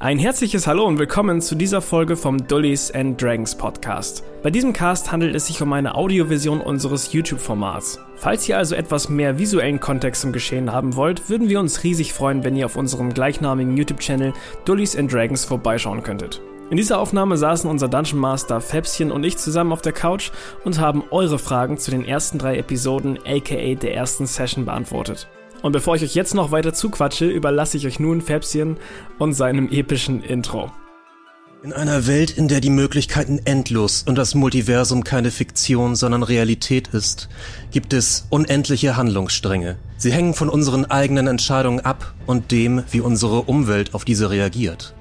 Ein herzliches Hallo und willkommen zu dieser Folge vom Dullies and Dragons Podcast. Bei diesem Cast handelt es sich um eine Audioversion unseres YouTube-Formats. Falls ihr also etwas mehr visuellen Kontext zum Geschehen haben wollt, würden wir uns riesig freuen, wenn ihr auf unserem gleichnamigen YouTube-Channel Dullies and Dragons vorbeischauen könntet. In dieser Aufnahme saßen unser Dungeon Master Fäbschen und ich zusammen auf der Couch und haben eure Fragen zu den ersten drei Episoden aka der ersten Session beantwortet. Und bevor ich euch jetzt noch weiter zuquatsche, überlasse ich euch nun Fäbschen und seinem epischen Intro. In einer Welt, in der die Möglichkeiten endlos und das Multiversum keine Fiktion, sondern Realität ist, gibt es unendliche Handlungsstränge. Sie hängen von unseren eigenen Entscheidungen ab und dem, wie unsere Umwelt auf diese reagiert.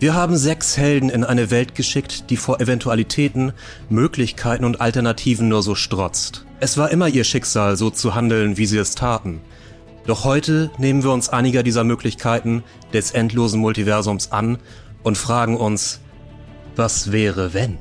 Wir haben sechs Helden in eine Welt geschickt, die vor Eventualitäten, Möglichkeiten und Alternativen nur so strotzt. Es war immer ihr Schicksal, so zu handeln, wie sie es taten. Doch heute nehmen wir uns einiger dieser Möglichkeiten des endlosen Multiversums an und fragen uns, was wäre wenn?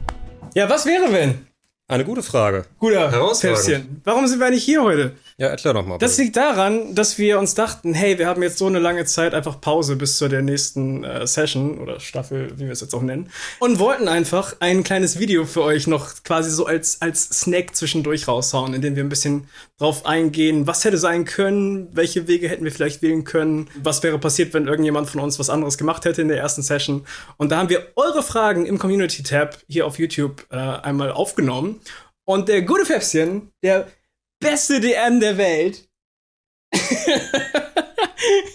Ja, was wäre wenn? Eine gute Frage. Guter Herausforderung. Warum sind wir nicht hier heute? Ja, erklär doch mal. Das liegt daran, dass wir uns dachten, hey, wir haben jetzt so eine lange Zeit einfach Pause bis zu der nächsten äh, Session oder Staffel, wie wir es jetzt auch nennen, und wollten einfach ein kleines Video für euch noch quasi so als, als Snack zwischendurch raushauen, in dem wir ein bisschen drauf eingehen, was hätte sein können, welche Wege hätten wir vielleicht wählen können, was wäre passiert, wenn irgendjemand von uns was anderes gemacht hätte in der ersten Session. Und da haben wir eure Fragen im Community-Tab hier auf YouTube äh, einmal aufgenommen. Und der gute Fäfschen, der beste DM der Welt.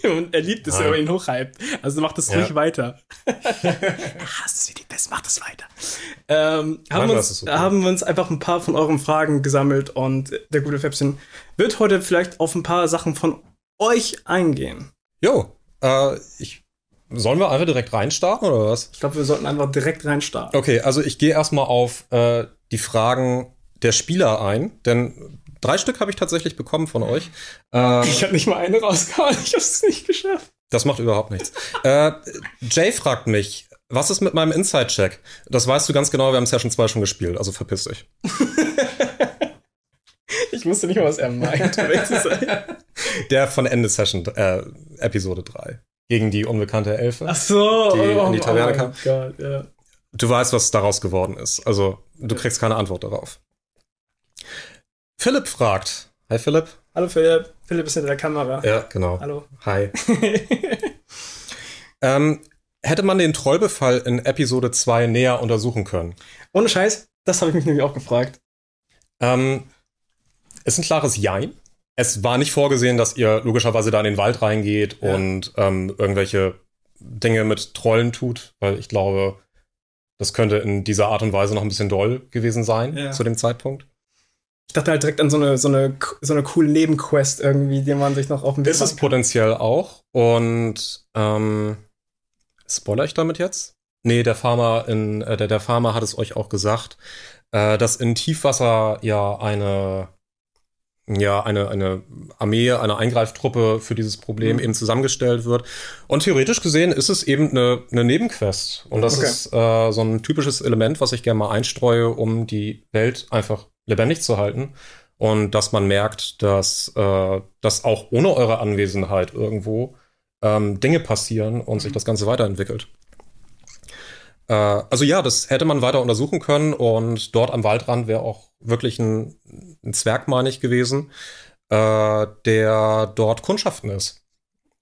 und er liebt es, wenn man ihn hochhypt. Also macht das ja. ruhig weiter. er hasst es wie die Pest, macht es weiter. Ähm, haben, Nein, uns, okay. haben wir uns einfach ein paar von euren Fragen gesammelt und der gute Fäbchen wird heute vielleicht auf ein paar Sachen von euch eingehen. Jo, äh, ich Sollen wir einfach direkt reinstarten oder was? Ich glaube, wir sollten einfach direkt reinstarten. Okay, also ich gehe erstmal auf äh, die Fragen der Spieler ein, denn Drei Stück habe ich tatsächlich bekommen von euch. Ähm, ich habe nicht mal eine rausgehauen, ich habe es nicht geschafft. Das macht überhaupt nichts. äh, Jay fragt mich, was ist mit meinem Inside-Check? Das weißt du ganz genau, wir haben Session 2 schon gespielt, also verpiss dich. ich wusste nicht mal, was er meint. Der von Ende Session, äh, Episode 3. Gegen die unbekannte Elfe. Ach so, die oh, in die Taverne oh kam. God, yeah. Du weißt, was daraus geworden ist. Also, du kriegst keine Antwort darauf. Philipp fragt. Hi Philipp. Hallo Philipp. Philipp ist hinter der Kamera. Ja, genau. Hallo. Hi. ähm, hätte man den Trollbefall in Episode 2 näher untersuchen können? Ohne Scheiß, das habe ich mich nämlich auch gefragt. Ähm, ist ein klares Jein. Es war nicht vorgesehen, dass ihr logischerweise da in den Wald reingeht ja. und ähm, irgendwelche Dinge mit Trollen tut, weil ich glaube, das könnte in dieser Art und Weise noch ein bisschen doll gewesen sein ja. zu dem Zeitpunkt. Ich dachte halt direkt an so eine, so eine, so eine coole Nebenquest irgendwie, die man sich noch auf dem Weg Ist es potenziell auch. Und ähm, spoiler ich damit jetzt? Nee, der Farmer in, äh, der, der Farmer hat es euch auch gesagt, äh, dass in Tiefwasser ja eine ja eine, eine Armee, eine Eingreiftruppe für dieses Problem mhm. eben zusammengestellt wird. Und theoretisch gesehen ist es eben eine, eine Nebenquest. Und das okay. ist äh, so ein typisches Element, was ich gerne mal einstreue, um die Welt einfach lebendig zu halten. Und dass man merkt, dass, äh, dass auch ohne eure Anwesenheit irgendwo ähm, Dinge passieren und mhm. sich das Ganze weiterentwickelt. Äh, also ja, das hätte man weiter untersuchen können und dort am Waldrand wäre auch wirklich ein, ein Zwerg, meine ich, gewesen, äh, der dort Kundschaften ist.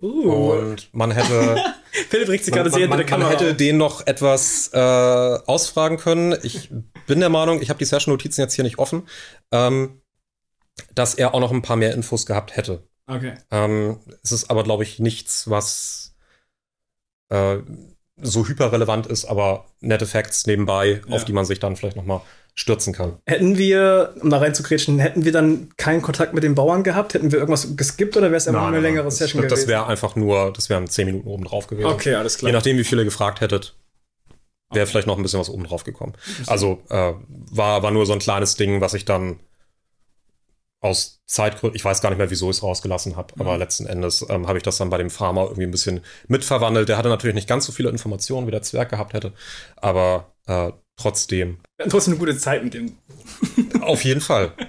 Uh. Und man hätte. Philipp regt sich gerade sehr hinter der Kamera. Man hätte den noch etwas äh, ausfragen können. Ich bin der Meinung, ich habe die Session-Notizen jetzt hier nicht offen, ähm, dass er auch noch ein paar mehr Infos gehabt hätte. Okay. Ähm, es ist aber, glaube ich, nichts, was äh, so hyperrelevant ist, aber nette Facts nebenbei, ja. auf die man sich dann vielleicht noch mal stürzen kann. Hätten wir, um da reinzukretschen, hätten wir dann keinen Kontakt mit den Bauern gehabt? Hätten wir irgendwas geskippt oder wäre es einfach nein, eine längere nein, Session das, gewesen? Das wäre einfach nur, das wären zehn Minuten oben drauf gewesen. Okay, alles klar. Je nachdem, wie viele gefragt hättet, wäre okay. vielleicht noch ein bisschen was oben drauf gekommen. Also äh, war, war nur so ein kleines Ding, was ich dann aus Zeitgründen, ich weiß gar nicht mehr, wieso ich es rausgelassen habe, mhm. aber letzten Endes ähm, habe ich das dann bei dem Farmer irgendwie ein bisschen mitverwandelt. Der hatte natürlich nicht ganz so viele Informationen, wie der Zwerg gehabt hätte, aber äh, trotzdem. Hatten trotzdem eine gute Zeit mit dem. Auf jeden Fall.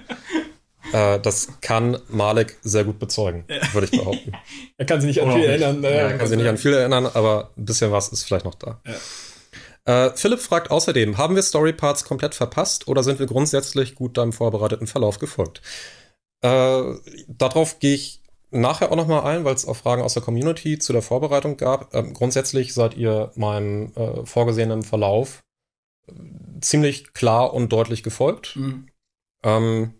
Äh, das kann Malik sehr gut bezeugen, würde ich behaupten. er kann sich nicht an viel erinnern. Ja, er kann sich nicht an viel erinnern, aber ein bisschen was ist vielleicht noch da. Ja. Äh, Philipp fragt außerdem, haben wir Storyparts komplett verpasst oder sind wir grundsätzlich gut deinem vorbereiteten Verlauf gefolgt? Äh, darauf gehe ich nachher auch nochmal ein, weil es auch Fragen aus der Community zu der Vorbereitung gab. Ähm, grundsätzlich seid ihr meinem äh, vorgesehenen Verlauf äh, ziemlich klar und deutlich gefolgt. Mhm. Ähm,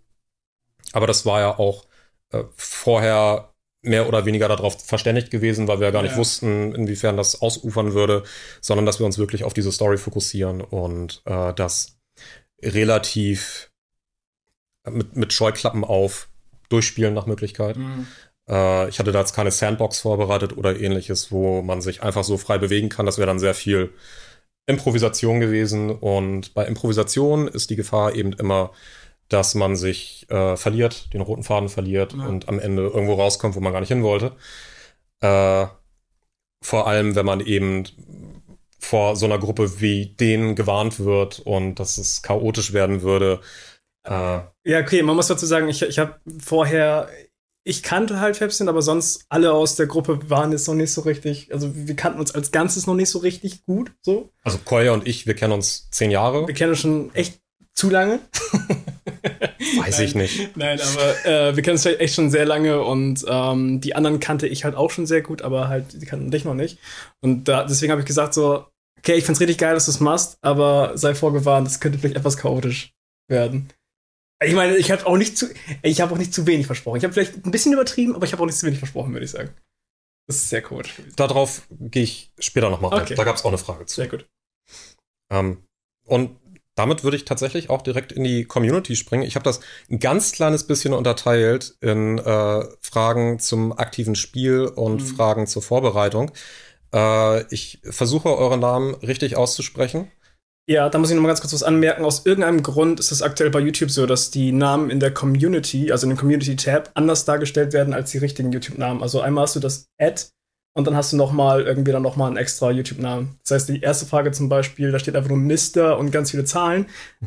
aber das war ja auch äh, vorher mehr oder weniger darauf verständigt gewesen, weil wir ja gar nicht wussten, inwiefern das ausufern würde, sondern dass wir uns wirklich auf diese Story fokussieren und äh, das relativ mit, mit Scheuklappen auf durchspielen nach Möglichkeit. Mhm. Äh, ich hatte da jetzt keine Sandbox vorbereitet oder ähnliches, wo man sich einfach so frei bewegen kann. Das wäre dann sehr viel Improvisation gewesen. Und bei Improvisation ist die Gefahr eben immer, dass man sich äh, verliert, den roten Faden verliert ja. und am Ende irgendwo rauskommt, wo man gar nicht hin wollte. Äh, vor allem, wenn man eben vor so einer Gruppe wie denen gewarnt wird und dass es chaotisch werden würde. Äh, ja, okay, man muss dazu sagen, ich, ich habe vorher, ich kannte halt Fabsin, aber sonst alle aus der Gruppe waren jetzt noch nicht so richtig, also wir kannten uns als Ganzes noch nicht so richtig gut, so. Also Koya und ich, wir kennen uns zehn Jahre. Wir kennen uns schon echt zu lange. Weiß nein, ich nicht. Nein, aber äh, wir kennen uns echt schon sehr lange und ähm, die anderen kannte ich halt auch schon sehr gut, aber halt, die kannten dich noch nicht. Und da, deswegen habe ich gesagt so, okay, ich find's richtig geil, dass du es machst, aber sei vorgewarnt, das könnte vielleicht etwas chaotisch werden. Ich meine, ich habe auch nicht zu, ich habe auch nicht zu wenig versprochen. Ich habe vielleicht ein bisschen übertrieben, aber ich habe auch nicht zu wenig versprochen, würde ich sagen. Das ist sehr cool. Darauf gehe ich später nochmal ein. Okay. Da gab es auch eine Frage zu. Sehr gut. Ähm, und damit würde ich tatsächlich auch direkt in die Community springen. Ich habe das ein ganz kleines bisschen unterteilt in äh, Fragen zum aktiven Spiel und mhm. Fragen zur Vorbereitung. Äh, ich versuche eure Namen richtig auszusprechen. Ja, da muss ich noch mal ganz kurz was anmerken. Aus irgendeinem Grund ist es aktuell bei YouTube so, dass die Namen in der Community, also in dem Community-Tab, anders dargestellt werden als die richtigen YouTube-Namen. Also einmal hast du das Ad und dann hast du noch mal irgendwie dann noch mal einen extra YouTube-Namen. Das heißt, die erste Frage zum Beispiel, da steht einfach nur Mr. und ganz viele Zahlen.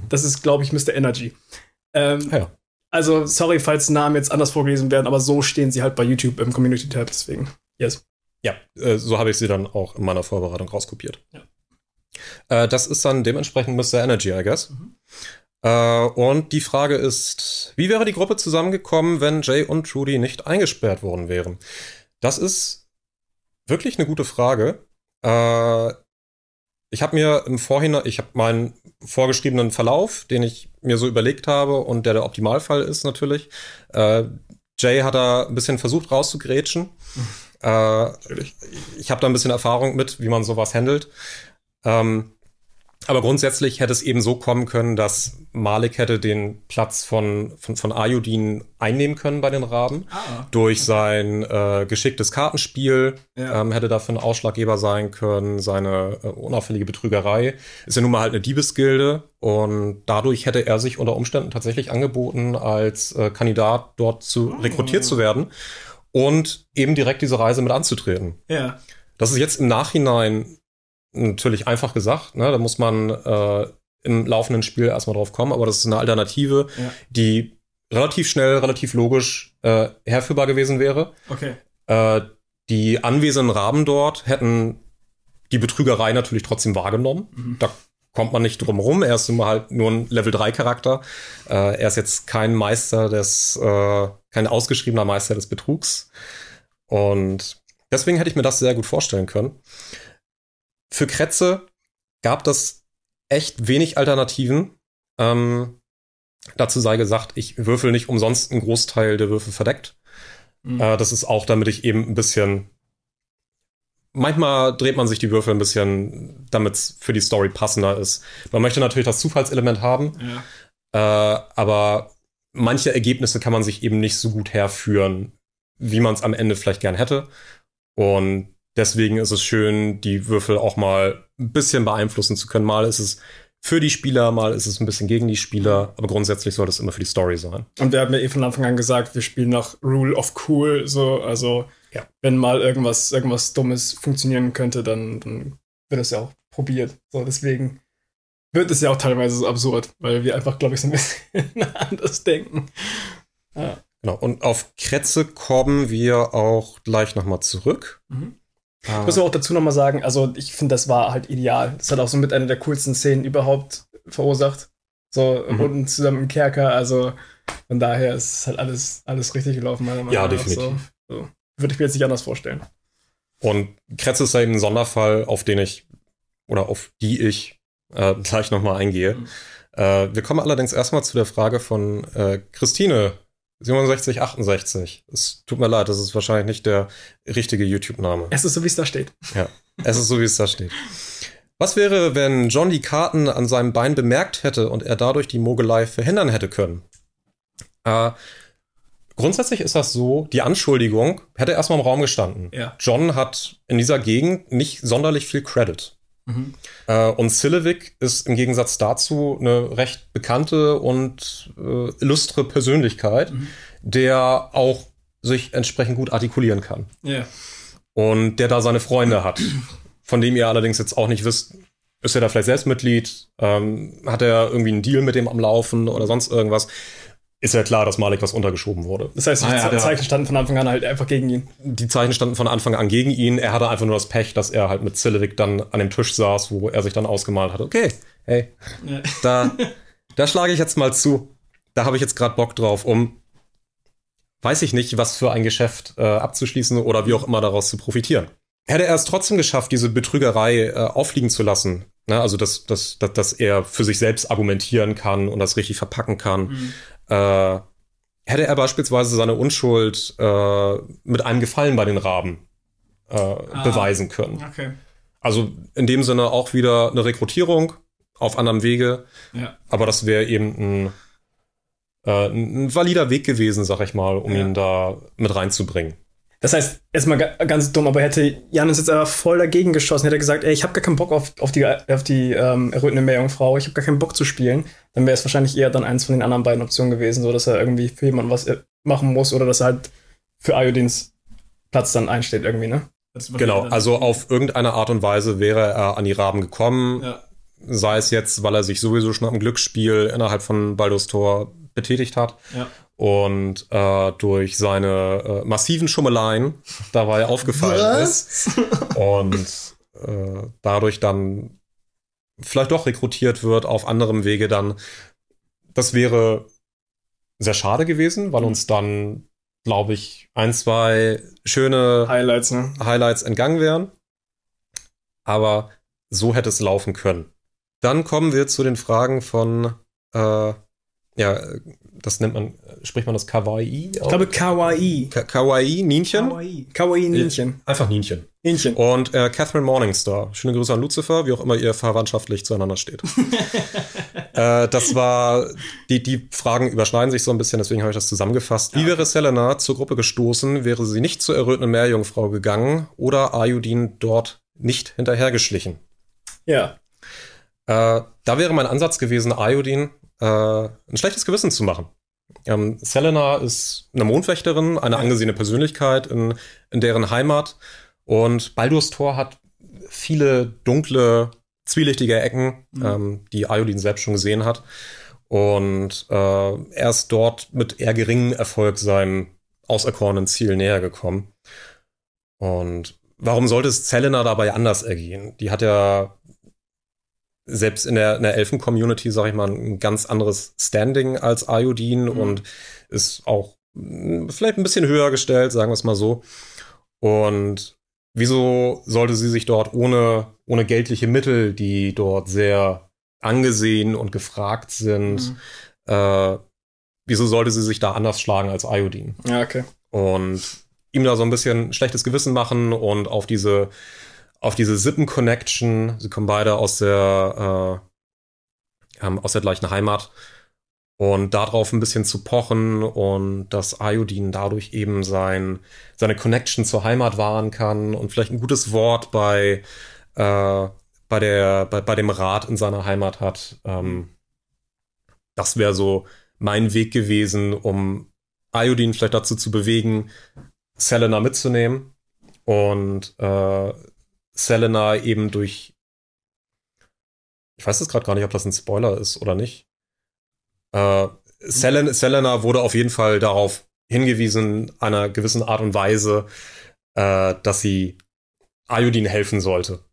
Das ist, glaube ich, Mr. Energy. Ähm, ja. Also, sorry, falls Namen jetzt anders vorgelesen werden, aber so stehen sie halt bei YouTube im Community-Tab, deswegen, yes. Ja, äh, so habe ich sie dann auch in meiner Vorbereitung rauskopiert. Ja. Äh, das ist dann dementsprechend Mr. Energy, I guess. Mhm. Äh, und die Frage ist, wie wäre die Gruppe zusammengekommen, wenn Jay und Trudy nicht eingesperrt worden wären? Das ist wirklich eine gute Frage. Äh, ich habe mir im Vorhinein, ich habe meinen vorgeschriebenen Verlauf, den ich mir so überlegt habe und der der Optimalfall ist natürlich. Äh, Jay hat da ein bisschen versucht rauszugrätschen. Mhm. Äh, ich habe da ein bisschen Erfahrung mit, wie man sowas handelt. Ähm, aber grundsätzlich hätte es eben so kommen können, dass Malik hätte den Platz von, von, von Ayudin einnehmen können bei den Raben. Ah. Durch sein äh, geschicktes Kartenspiel ja. ähm, hätte dafür ein Ausschlaggeber sein können. Seine äh, unauffällige Betrügerei ist ja nun mal halt eine Diebesgilde. Und dadurch hätte er sich unter Umständen tatsächlich angeboten, als äh, Kandidat dort zu oh. rekrutiert zu werden und eben direkt diese Reise mit anzutreten. Ja. Das ist jetzt im Nachhinein natürlich einfach gesagt, ne? da muss man äh, im laufenden Spiel erstmal drauf kommen, aber das ist eine Alternative, ja. die relativ schnell, relativ logisch äh, herführbar gewesen wäre. Okay. Äh, die anwesenden Raben dort hätten die Betrügerei natürlich trotzdem wahrgenommen. Mhm. Da kommt man nicht drum rum. Er ist immer halt nur ein Level 3 Charakter. Äh, er ist jetzt kein Meister des, äh, kein ausgeschriebener Meister des Betrugs. Und deswegen hätte ich mir das sehr gut vorstellen können. Für Kretze gab das echt wenig Alternativen. Ähm, dazu sei gesagt, ich würfel nicht umsonst einen Großteil der Würfel verdeckt. Mhm. Äh, das ist auch, damit ich eben ein bisschen. Manchmal dreht man sich die Würfel ein bisschen, damit es für die Story passender ist. Man möchte natürlich das Zufallselement haben, ja. äh, aber manche Ergebnisse kann man sich eben nicht so gut herführen, wie man es am Ende vielleicht gern hätte. Und Deswegen ist es schön, die Würfel auch mal ein bisschen beeinflussen zu können. Mal ist es für die Spieler, mal ist es ein bisschen gegen die Spieler, aber grundsätzlich soll das immer für die Story sein. Und wir haben ja eh von Anfang an gesagt, wir spielen nach Rule of Cool, so, also ja. wenn mal irgendwas, irgendwas Dummes funktionieren könnte, dann, dann wird es ja auch probiert. So, deswegen wird es ja auch teilweise so absurd, weil wir einfach, glaube ich, so ein bisschen anders denken. Ja. Genau. Und auf Kretze kommen wir auch gleich nochmal zurück. Mhm. Ah. Ich muss auch dazu nochmal sagen, also ich finde, das war halt ideal. Das hat auch so mit einer der coolsten Szenen überhaupt verursacht. So mhm. unten zusammen im Kerker. Also von daher ist halt alles, alles richtig gelaufen, meiner Meinung nach. Ja, definitiv. So. So. Würde ich mir jetzt nicht anders vorstellen. Und Kretze ist eben ein Sonderfall, auf den ich oder auf die ich äh, gleich nochmal eingehe. Mhm. Äh, wir kommen allerdings erstmal zu der Frage von äh, Christine 6768. Es tut mir leid, das ist wahrscheinlich nicht der richtige YouTube-Name. Es ist so, wie es da steht. Ja, es ist so, wie es da steht. Was wäre, wenn John die Karten an seinem Bein bemerkt hätte und er dadurch die Mogelei verhindern hätte können? Äh, grundsätzlich ist das so, die Anschuldigung hätte erstmal im Raum gestanden. Ja. John hat in dieser Gegend nicht sonderlich viel Credit. Mhm. Äh, und Silevic ist im Gegensatz dazu eine recht bekannte und äh, illustre Persönlichkeit, mhm. der auch sich entsprechend gut artikulieren kann. Ja. Und der da seine Freunde hat, von dem ihr allerdings jetzt auch nicht wisst, ist er da vielleicht selbst Mitglied? Ähm, hat er irgendwie einen Deal mit dem am Laufen oder sonst irgendwas? Ist ja klar, dass Malik was untergeschoben wurde. Das heißt, die ah, ja, Zeichen standen von Anfang an halt einfach gegen ihn. Die Zeichen standen von Anfang an gegen ihn. Er hatte einfach nur das Pech, dass er halt mit Zillevik dann an dem Tisch saß, wo er sich dann ausgemalt hat. Okay, hey, ja. da, da schlage ich jetzt mal zu. Da habe ich jetzt gerade Bock drauf, um, weiß ich nicht, was für ein Geschäft äh, abzuschließen oder wie auch immer daraus zu profitieren. Hätte er es trotzdem geschafft, diese Betrügerei äh, auffliegen zu lassen, ne? also dass, dass, dass, dass er für sich selbst argumentieren kann und das richtig verpacken kann, mhm äh, hätte er beispielsweise seine Unschuld äh, mit einem Gefallen bei den Raben äh, ah, beweisen können. Okay. Also in dem Sinne auch wieder eine Rekrutierung auf anderem Wege. Ja. Aber das wäre eben ein, äh, ein valider Weg gewesen, sag ich mal, um ja. ihn da mit reinzubringen. Das heißt, erstmal ganz dumm, aber hätte Janis jetzt aber voll dagegen geschossen, hätte er gesagt, ey, ich habe gar keinen Bock auf, auf die, auf die ähm, errötende Meerjungfrau, ich habe gar keinen Bock zu spielen, dann wäre es wahrscheinlich eher dann eins von den anderen beiden Optionen gewesen, so dass er irgendwie für jemanden was äh, machen muss oder dass er halt für Iodins Platz dann einsteht irgendwie, ne? Genau, also auf irgendeine Art und Weise wäre er an die Raben gekommen, ja. sei es jetzt, weil er sich sowieso schon am Glücksspiel innerhalb von Baldur's Tor betätigt hat. Ja und äh, durch seine äh, massiven Schummeleien dabei aufgefallen Was? ist und äh, dadurch dann vielleicht doch rekrutiert wird auf anderem Wege dann. Das wäre sehr schade gewesen, weil uns dann, glaube ich, ein, zwei schöne Highlights, ne? Highlights entgangen wären. Aber so hätte es laufen können. Dann kommen wir zu den Fragen von äh, ja, das nennt man, spricht man das Kawaii? Ich glaube Kawaii. Ka Kawaii, Nienchen? Kawaii, Kawaii Nienchen. Einfach Nienchen. Nienchen. Und äh, Catherine Morningstar. Schöne Grüße an Lucifer, wie auch immer ihr verwandtschaftlich zueinander steht. äh, das war, die, die Fragen überschneiden sich so ein bisschen, deswegen habe ich das zusammengefasst. Ja. Wie wäre Selena zur Gruppe gestoßen, wäre sie nicht zur errötenden Meerjungfrau gegangen oder Ayudin dort nicht hinterhergeschlichen? Ja. Äh, da wäre mein Ansatz gewesen, Ayudin äh, ein schlechtes Gewissen zu machen. Ähm, Selena ist eine Mondwächterin, eine angesehene Persönlichkeit in, in deren Heimat. Und Baldur's Tor hat viele dunkle, zwielichtige Ecken, mhm. ähm, die Iodin selbst schon gesehen hat. Und äh, er ist dort mit eher geringem Erfolg seinem auserkorenen Ziel näher gekommen. Und warum sollte es Selena dabei anders ergehen? Die hat ja selbst in der, in der Elfen-Community, sag ich mal, ein ganz anderes Standing als Iodine mhm. und ist auch hm, vielleicht ein bisschen höher gestellt, sagen wir es mal so. Und wieso sollte sie sich dort ohne, ohne geldliche Mittel, die dort sehr angesehen und gefragt sind, mhm. äh, wieso sollte sie sich da anders schlagen als Iodine? Ja, okay. Und ihm da so ein bisschen schlechtes Gewissen machen und auf diese auf diese Sippen-Connection. Sie kommen beide aus der, äh, ähm, aus der gleichen Heimat. Und darauf ein bisschen zu pochen und dass Iodin dadurch eben sein, seine Connection zur Heimat wahren kann und vielleicht ein gutes Wort bei, äh, bei, der, bei, bei dem Rat in seiner Heimat hat. Ähm, das wäre so mein Weg gewesen, um Iodin vielleicht dazu zu bewegen, Selena mitzunehmen und äh, Selena eben durch. Ich weiß jetzt gerade gar nicht, ob das ein Spoiler ist oder nicht. Äh, Selen Selena wurde auf jeden Fall darauf hingewiesen, einer gewissen Art und Weise, äh, dass sie Ayudin helfen sollte.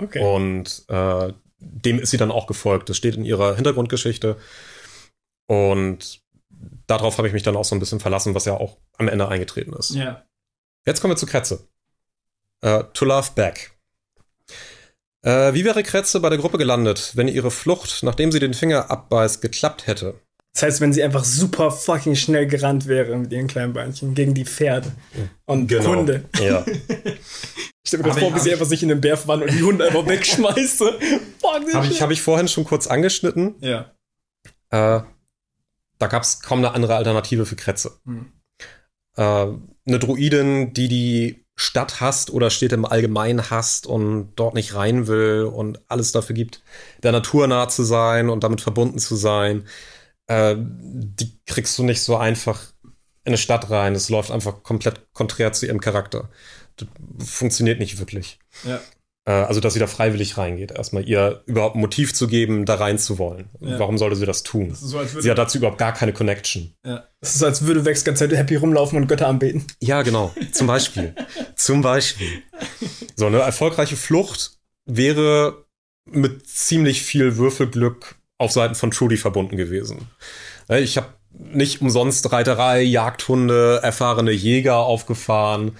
Okay. Und äh, dem ist sie dann auch gefolgt. Das steht in ihrer Hintergrundgeschichte. Und darauf habe ich mich dann auch so ein bisschen verlassen, was ja auch am Ende eingetreten ist. Ja. Jetzt kommen wir zu Kretze. Äh, to Love Back. Äh, wie wäre Kretze bei der Gruppe gelandet, wenn ihre Flucht, nachdem sie den Finger abbeißt, geklappt hätte? Das heißt, wenn sie einfach super fucking schnell gerannt wäre mit ihren kleinen Beinchen gegen die Pferde und Genau. Hunde. Ja. Ich stell mir das Hab vor, wie sie einfach sich in den Bär verwandelt und die Hunde einfach wegschmeißt. Habe ich, hab ich vorhin schon kurz angeschnitten. Ja. Äh, da gab es kaum eine andere Alternative für Kretze. Hm. Äh, eine Druidin, die die Stadt hasst oder Städte im Allgemeinen hasst und dort nicht rein will und alles dafür gibt, der Natur nah zu sein und damit verbunden zu sein, äh, die kriegst du nicht so einfach in eine Stadt rein. Es läuft einfach komplett konträr zu ihrem Charakter. Das funktioniert nicht wirklich. Ja. Äh, also, dass sie da freiwillig reingeht. Erstmal ihr überhaupt ein Motiv zu geben, da rein zu wollen. Ja. Warum sollte sie das tun? Das ist so, als Sie hat dazu überhaupt gar keine Connection. ja. das ist so, als würde Vex Zeit happy rumlaufen und Götter anbeten. Ja, genau. Zum Beispiel. Zum Beispiel. So, eine erfolgreiche Flucht wäre mit ziemlich viel Würfelglück auf Seiten von Trudy verbunden gewesen. Ich habe nicht umsonst Reiterei, Jagdhunde, erfahrene Jäger aufgefahren.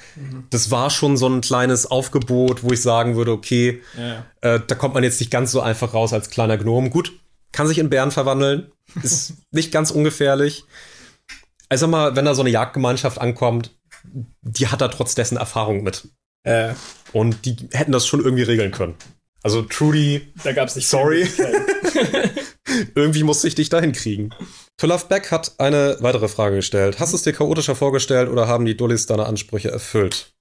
Das war schon so ein kleines Aufgebot, wo ich sagen würde, okay, Ja. äh, da kommt man jetzt nicht ganz so einfach raus als kleiner Gnom. Gut, kann sich in Bären verwandeln, ist nicht ganz ungefährlich. Also mal, wenn da so eine Jagdgemeinschaft ankommt, die hat da trotz dessen Erfahrung mit. Äh, Und die hätten das schon irgendwie regeln können. Also Trudy, da gab es nicht. Sorry. irgendwie musste ich dich dahin kriegen. To Love Back hat eine weitere Frage gestellt. Hast du es dir chaotischer vorgestellt oder haben die Dullis deine Ansprüche erfüllt?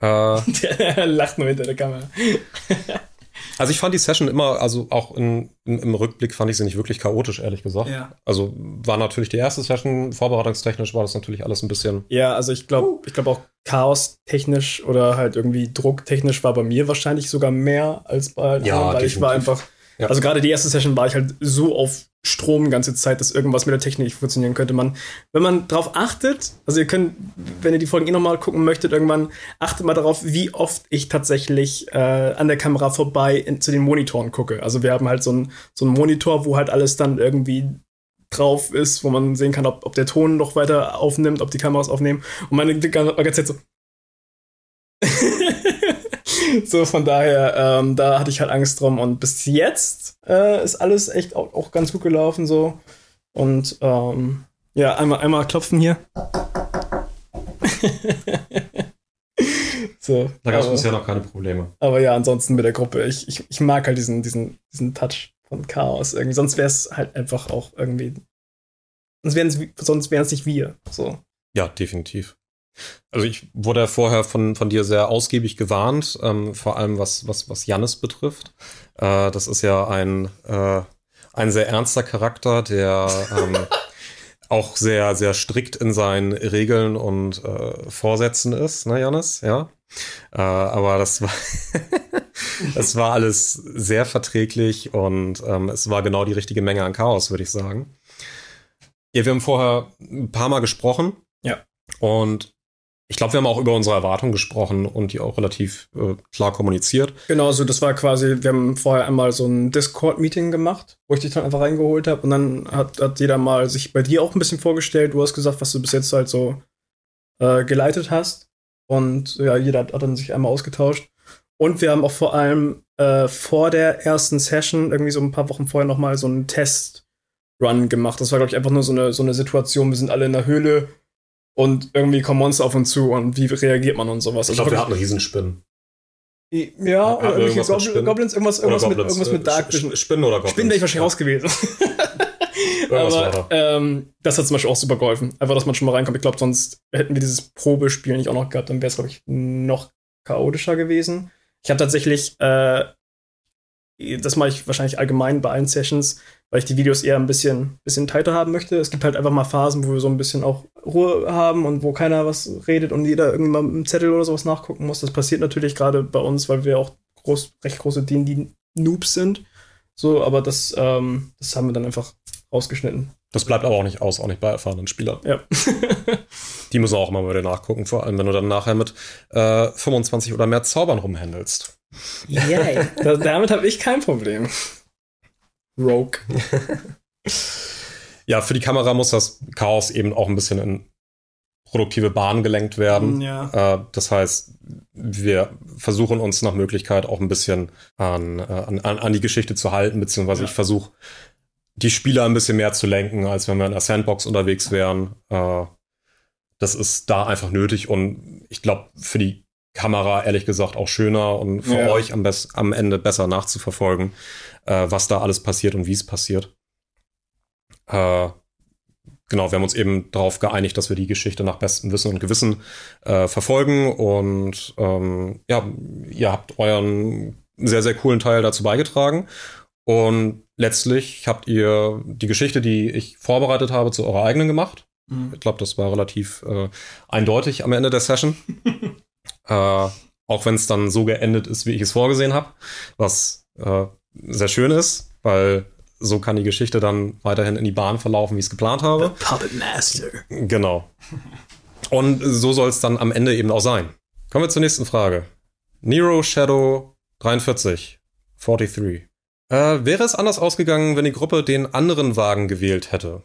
Äh, Der lacht nur hinter der Kamera. also ich fand die Session immer, also auch in, im, im Rückblick fand ich sie nicht wirklich chaotisch, ehrlich gesagt. Ja. Also war natürlich die erste Session, vorbereitungstechnisch war das natürlich alles ein bisschen. Ja, also ich glaube, ich glaube auch Chaos technisch oder halt irgendwie Druck technisch war bei mir wahrscheinlich sogar mehr als bei Ja, anderen, weil ich war definitiv. einfach, Ja. also gerade die erste Session war ich halt so auf Strom ganze Zeit, dass irgendwas mit der Technik nicht funktionieren könnte. Man, wenn man darauf achtet, also ihr könnt, wenn ihr die Folgen eh nochmal gucken möchtet, irgendwann achtet mal darauf, wie oft ich tatsächlich äh, an der Kamera vorbei in, zu den Monitoren gucke. Also wir haben halt so einen so einen Monitor, wo halt alles dann irgendwie drauf ist, wo man sehen kann, ob, ob der Ton noch weiter aufnimmt, ob die Kameras aufnehmen. Und meine die ganze Zeit so. so, von daher, ähm, da hatte ich halt Angst drum. Und bis jetzt äh, ist alles echt auch, auch ganz gut gelaufen so. Und ähm, ja, einmal, einmal klopfen hier. so. Da gab es bisher noch keine Probleme. aber ja, ansonsten mit der Gruppe, ich, ich, ich mag halt diesen, diesen, diesen Touch von Chaos irgendwie. Sonst wäre es halt einfach auch irgendwie. Sonst wären es nicht wir. So. Ja, definitiv. Also ich wurde ja vorher von, von dir sehr ausgiebig gewarnt, ähm, vor allem was, was, was Jannis betrifft. Äh, das ist ja ein, äh, ein sehr ernster Charakter, der ähm, auch sehr, sehr strikt in seinen Regeln und äh, Vorsätzen ist, ne, Jannis? Ja. Äh, aber das war, das war alles sehr verträglich und ähm, es war genau die richtige Menge an Chaos, würde ich sagen. Ja, wir haben vorher ein paar Mal gesprochen. Ja. Und ich glaube, wir haben auch über unsere Erwartungen gesprochen und die auch relativ äh, klar kommuniziert. Genau, so das war quasi, wir haben vorher einmal so ein Discord-Meeting gemacht, wo ich dich dann einfach reingeholt habe und dann hat, hat jeder mal sich bei dir auch ein bisschen vorgestellt. Du hast gesagt, was du bis jetzt halt so äh, geleitet hast. Und ja, jeder hat, hat dann sich einmal ausgetauscht. Und wir haben auch vor allem äh, vor der ersten Session, irgendwie so ein paar Wochen vorher, nochmal so einen Test-Run gemacht. Das war, glaube ich, einfach nur so eine, so eine Situation. Wir sind alle in der Höhle und irgendwie kommen Monster auf uns zu und wie reagiert man und sowas. Also wirklich- einen Riesenspinnen. ja, oder Hatten wir irgendwelche irgendwas mit Gobl Spinnen? Goblins, irgendwas, irgendwas, mit, Goblins, irgendwas mit äh, Dark Vision. Spinnen oder Goblins? Spinnen wäre ich wahrscheinlich raus gewesen. Aber ähm, das hat zum Beispiel auch super geholfen. Einfach, dass man schon mal reinkommt. Ich glaube, sonst hätten wir dieses Probespiel nicht auch noch gehabt, dann wäre es, glaube ich, noch chaotischer gewesen. Ich habe tatsächlich, äh, das mache ich wahrscheinlich allgemein bei allen Sessions, weil ich die Videos eher ein bisschen, bisschen tighter haben möchte. Es gibt halt einfach mal Phasen, wo wir so ein bisschen auch Ruhe haben und wo keiner was redet und jeder irgendwann mit einem Zettel oder sowas nachgucken muss. Das passiert natürlich gerade bei uns, weil wir auch groß, recht große D&D-Noobs sind. So, aber das, ähm, das haben wir dann einfach rausgeschnitten. Das bleibt aber auch nicht aus, auch nicht bei erfahrenen Spielern. Ja. Die müssen auch immer wieder nachgucken, vor allem wenn du dann nachher mit äh, 25 oder mehr Zaubern rumhändelst. Yay. Da- Damit habe ich kein Problem. Rogue. Ja, für die Kamera muss das Chaos eben auch ein bisschen in produktive Bahnen gelenkt werden. Ja. Äh, das heißt, wir versuchen uns nach Möglichkeit auch ein bisschen an, äh, an, an an die Geschichte zu halten, beziehungsweise Ja. ich versuche, die Spieler ein bisschen mehr zu lenken, als wenn wir in der Sandbox unterwegs wären. Äh, das ist da einfach nötig und ich glaube, für die Kamera ehrlich gesagt auch schöner und für Ja. euch am, am Ende besser nachzuverfolgen, äh, was da alles passiert und wie es passiert. Äh, genau, wir haben uns eben darauf geeinigt, dass wir die Geschichte nach bestem Wissen und Gewissen äh, verfolgen. Und ähm, ja, ihr habt euren sehr, sehr coolen Teil dazu beigetragen. Und letztlich habt ihr die Geschichte, die ich vorbereitet habe, zu eurer eigenen gemacht. Mhm. Ich glaube, das war relativ äh, eindeutig am Ende der Session. äh, auch wenn es dann so geendet ist, wie ich es vorgesehen habe, was äh, sehr schön ist, weil so kann die Geschichte dann weiterhin in die Bahn verlaufen, wie ich es geplant habe. Puppet Master. Genau. Und so soll es dann am Ende eben auch sein. Kommen wir zur nächsten Frage. Nero Shadow 43. 43. Äh, wäre es anders ausgegangen, wenn die Gruppe den anderen Wagen gewählt hätte?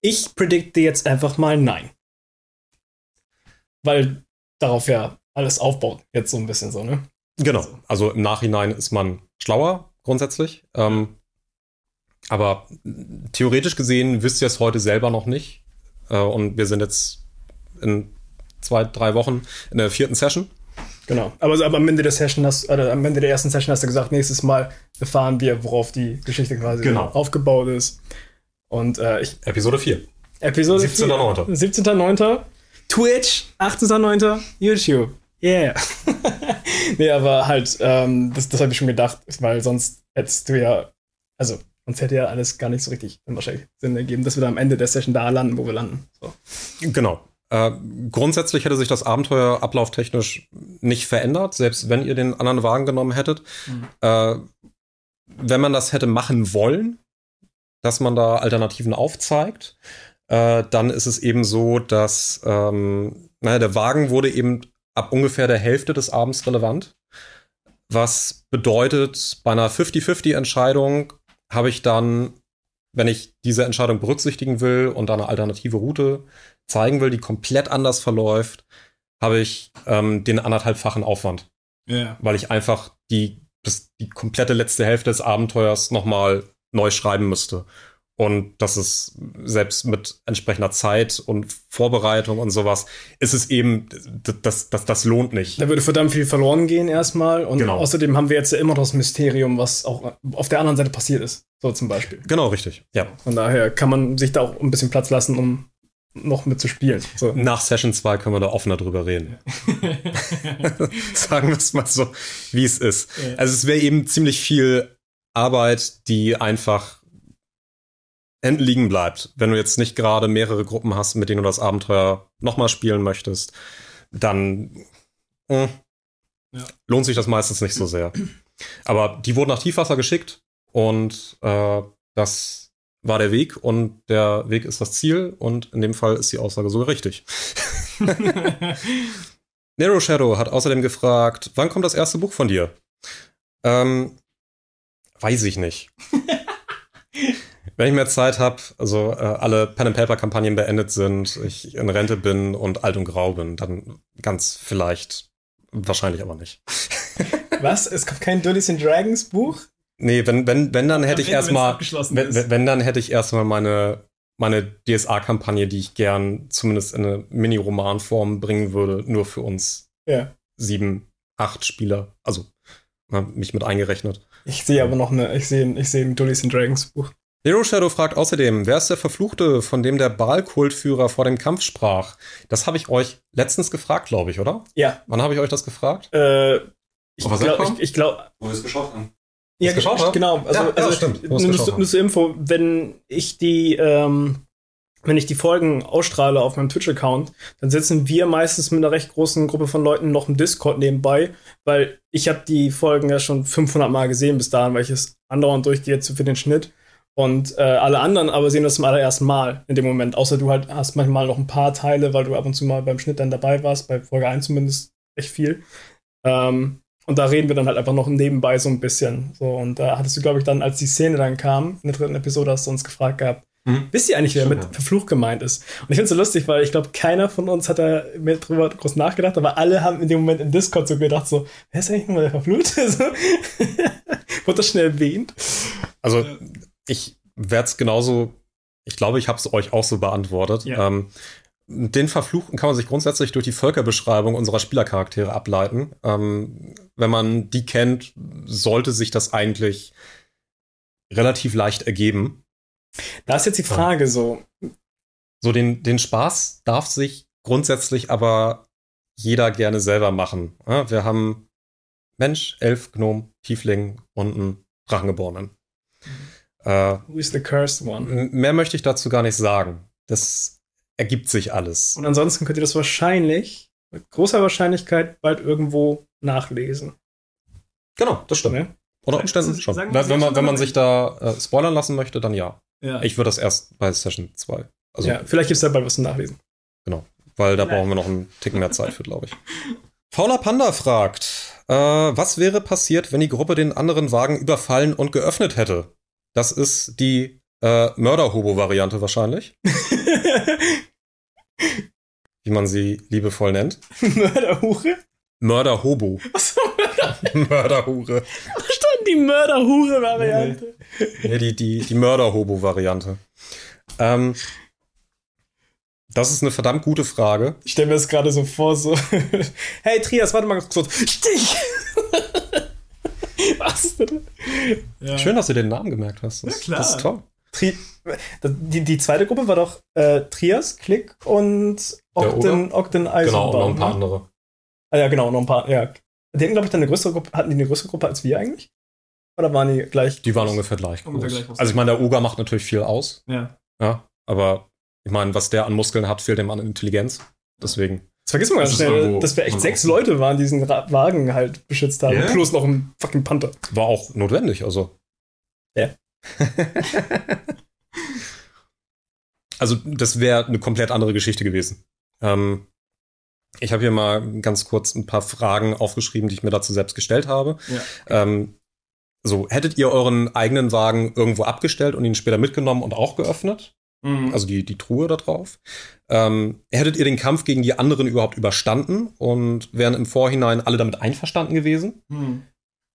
Ich predikte jetzt einfach mal nein. Weil darauf ja alles aufbaut. Jetzt so ein bisschen so, ne? Genau. Also im Nachhinein ist man schlauer, grundsätzlich. Ähm, aber theoretisch gesehen wisst ihr es heute selber noch nicht. Äh, und wir sind jetzt in zwei, drei Wochen in der vierten Session. Genau. Aber, aber am Ende der Session hast, oder am Ende der ersten Session hast du gesagt, nächstes Mal erfahren wir, worauf die Geschichte quasi Genau. aufgebaut ist. Und äh, ich Episode 4. Episode 17.09.. 17.09. Twitch, 18.09. YouTube. Yeah. nee, aber halt, ähm, das, das habe ich schon gedacht, weil sonst hättest du ja, also, sonst hätte ja alles gar nicht so richtig wahrscheinlich Sinn ergeben, dass wir dann am Ende der Session da landen, wo wir landen. So. Genau. Äh, grundsätzlich hätte sich das Abenteuer ablauftechnisch nicht verändert, selbst wenn ihr den anderen Wagen genommen hättet. Mhm. Äh, wenn man das hätte machen wollen, dass man da Alternativen aufzeigt, äh, dann ist es eben so, dass ähm, naja, der Wagen wurde eben ab ungefähr der Hälfte des Abends relevant. Was bedeutet, bei einer 50-50-Entscheidung habe ich dann, wenn ich diese Entscheidung berücksichtigen will und eine alternative Route zeigen will, die komplett anders verläuft, habe ich ähm, den anderthalbfachen Aufwand, Ja. weil ich einfach die, das, die komplette letzte Hälfte des Abenteuers nochmal neu schreiben müsste. Und das ist selbst mit entsprechender Zeit und Vorbereitung und sowas, ist es eben, das, das, das, lohnt nicht. Da würde verdammt viel verloren gehen erstmal. Und Genau. außerdem haben wir jetzt ja immer noch das Mysterium, was auch auf der anderen Seite passiert ist. So zum Beispiel. Genau, richtig. Ja. Von daher kann man sich da auch ein bisschen Platz lassen, um noch mitzuspielen. So. Nach Session 2 können wir da offener drüber reden. Sagen wir es mal so, wie es ist. Ja. Also es wäre eben ziemlich viel Arbeit, die einfach liegen bleibt. Wenn du jetzt nicht gerade mehrere Gruppen hast, mit denen du das Abenteuer nochmal spielen möchtest, dann äh, Ja. lohnt sich das meistens nicht so sehr. Aber die wurden nach Tiefwasser geschickt und äh, das war der Weg und der Weg ist das Ziel und in dem Fall ist die Aussage so richtig. Nero Shadow hat außerdem gefragt, wann kommt das erste Buch von dir? Ähm, weiß ich nicht. Wenn ich mehr Zeit habe, also äh, alle Pen and Paper Kampagnen beendet sind, ich in Rente bin und alt und grau bin, dann ganz vielleicht, wahrscheinlich aber nicht. Was? Es kommt kein Dungeons and Dragons Buch? Nee, wenn wenn wenn dann hätte ich erstmal wenn, wenn, wenn dann hätte ich erstmal meine meine DSA Kampagne, die ich gern zumindest in eine Mini Romanform bringen würde, nur für uns Ja. sieben, acht Spieler, also na, mich mit eingerechnet. Ich sehe aber noch eine, ich sehe, ich sehe ein Dungeons and Dragons Buch. Hero Shadow fragt außerdem, wer ist der Verfluchte, von dem der Baal-Kultführer vor dem Kampf sprach? Das habe ich euch letztens gefragt, glaube ich, oder? Ja. Wann habe ich euch das gefragt? Äh, ich glaube, ich, ich glaube, Wo wir es geschaut haben. ja, geschaut haben? genau. Also, Ja, ja, also stimmt, wo wir es nur, zur Info, wenn ich die, ähm, wenn ich die Folgen ausstrahle auf meinem Twitch-Account, dann sitzen wir meistens mit einer recht großen Gruppe von Leuten noch im Discord nebenbei, weil ich habe die Folgen ja schon 500 Mal gesehen bis dahin, weil ich es andauernd durchgehe zu für den Schnitt. Und äh, alle anderen aber sehen das zum allerersten Mal in dem Moment. Außer du halt hast manchmal noch ein paar Teile, weil du ab und zu mal beim Schnitt dann dabei warst, bei Folge 1 zumindest echt viel. Ähm, und da reden wir dann halt einfach noch nebenbei so ein bisschen. So, und da hattest du, glaube ich, dann, als die Szene dann kam, in der dritten Episode, hast du uns gefragt gehabt, mhm. wisst ihr eigentlich, wer mit verflucht gemeint ist? Und ich finde es so lustig, weil ich glaube, keiner von uns hat da mehr drüber groß nachgedacht, aber alle haben in dem Moment im Discord so gedacht, so, wer ist eigentlich nochmal der Verfluchte? so. Wurde das schnell erwähnt? Also, ich werde es genauso, ich glaube, ich habe es euch auch so beantwortet. Ja. Ähm, den Verfluchten kann man sich grundsätzlich durch die Völkerbeschreibung unserer Spielercharaktere ableiten. Ähm, wenn man die kennt, sollte sich das eigentlich relativ leicht ergeben. Da ist jetzt die Frage so. So, den, den Spaß darf sich grundsätzlich aber jeder gerne selber machen. Wir haben Mensch, Elf, Gnom, Tiefling und einen Drachengeborenen. Äh, Who is the cursed one? Mehr möchte ich dazu gar nicht sagen. Das ergibt sich alles. Und ansonsten könnt ihr das wahrscheinlich mit großer Wahrscheinlichkeit bald irgendwo nachlesen. Genau, das stimmt. Ja? Unter Umständen schon. Sagen, wenn, man, wenn man sich da äh, spoilern lassen möchte, dann ja. ja. Ich würde das erst bei Session 2. Also, ja, vielleicht gibt es da bald was zum Nachlesen. Genau, weil da Nein. brauchen wir noch einen Ticken mehr Zeit für, glaube ich. Fauler Panda fragt, äh, was wäre passiert, wenn die Gruppe den anderen Wagen überfallen und geöffnet hätte? Das ist die äh, Mörder-Hobo-Variante wahrscheinlich. Wie man sie liebevoll nennt. Mörderhure? Mörderhobo. Achso, Mörderhure. Stand die Mörderhure-Variante. Nee, die, die, die Mörderhobo-Variante. Ähm, das ist eine verdammt gute Frage. Ich stelle mir das gerade so vor, so. hey, Trias, warte mal kurz. Stich! Was? Ja. Schön, dass du den Namen gemerkt hast. Das, ja, klar. das ist toll. Tri die, die zweite Gruppe war doch äh, Trias, Klick und Ogden, Ogden Eisenbahn. Genau, und noch ein paar ne? andere. Ah ja, genau, noch ein paar, ja. Die hatten, glaube ich, dann eine größere Gruppe, hatten die eine größere Gruppe als wir eigentlich? Oder waren die gleich? Die waren ungefähr gleich groß. Ungefähr gleich also ich meine, der Oger macht natürlich viel aus. Ja. Ja, aber ich meine, was der an Muskeln hat, fehlt dem an Intelligenz. Deswegen. Das vergisst man ganz schnell, dass wir echt sechs Leute waren, die diesen Wagen halt beschützt haben. Yeah. Plus noch ein fucking Panther. War auch notwendig, also. Ja. also, das wäre eine komplett andere Geschichte gewesen. Ähm, ich habe hier mal ganz kurz ein paar Fragen aufgeschrieben, die ich mir dazu selbst gestellt habe. Ja. Ähm, so, hättet ihr euren eigenen Wagen irgendwo abgestellt und ihn später mitgenommen und auch geöffnet? Mhm. Also die, die Truhe da drauf. Ähm, hättet ihr den Kampf gegen die anderen überhaupt überstanden und wären im Vorhinein alle damit einverstanden gewesen? Mhm.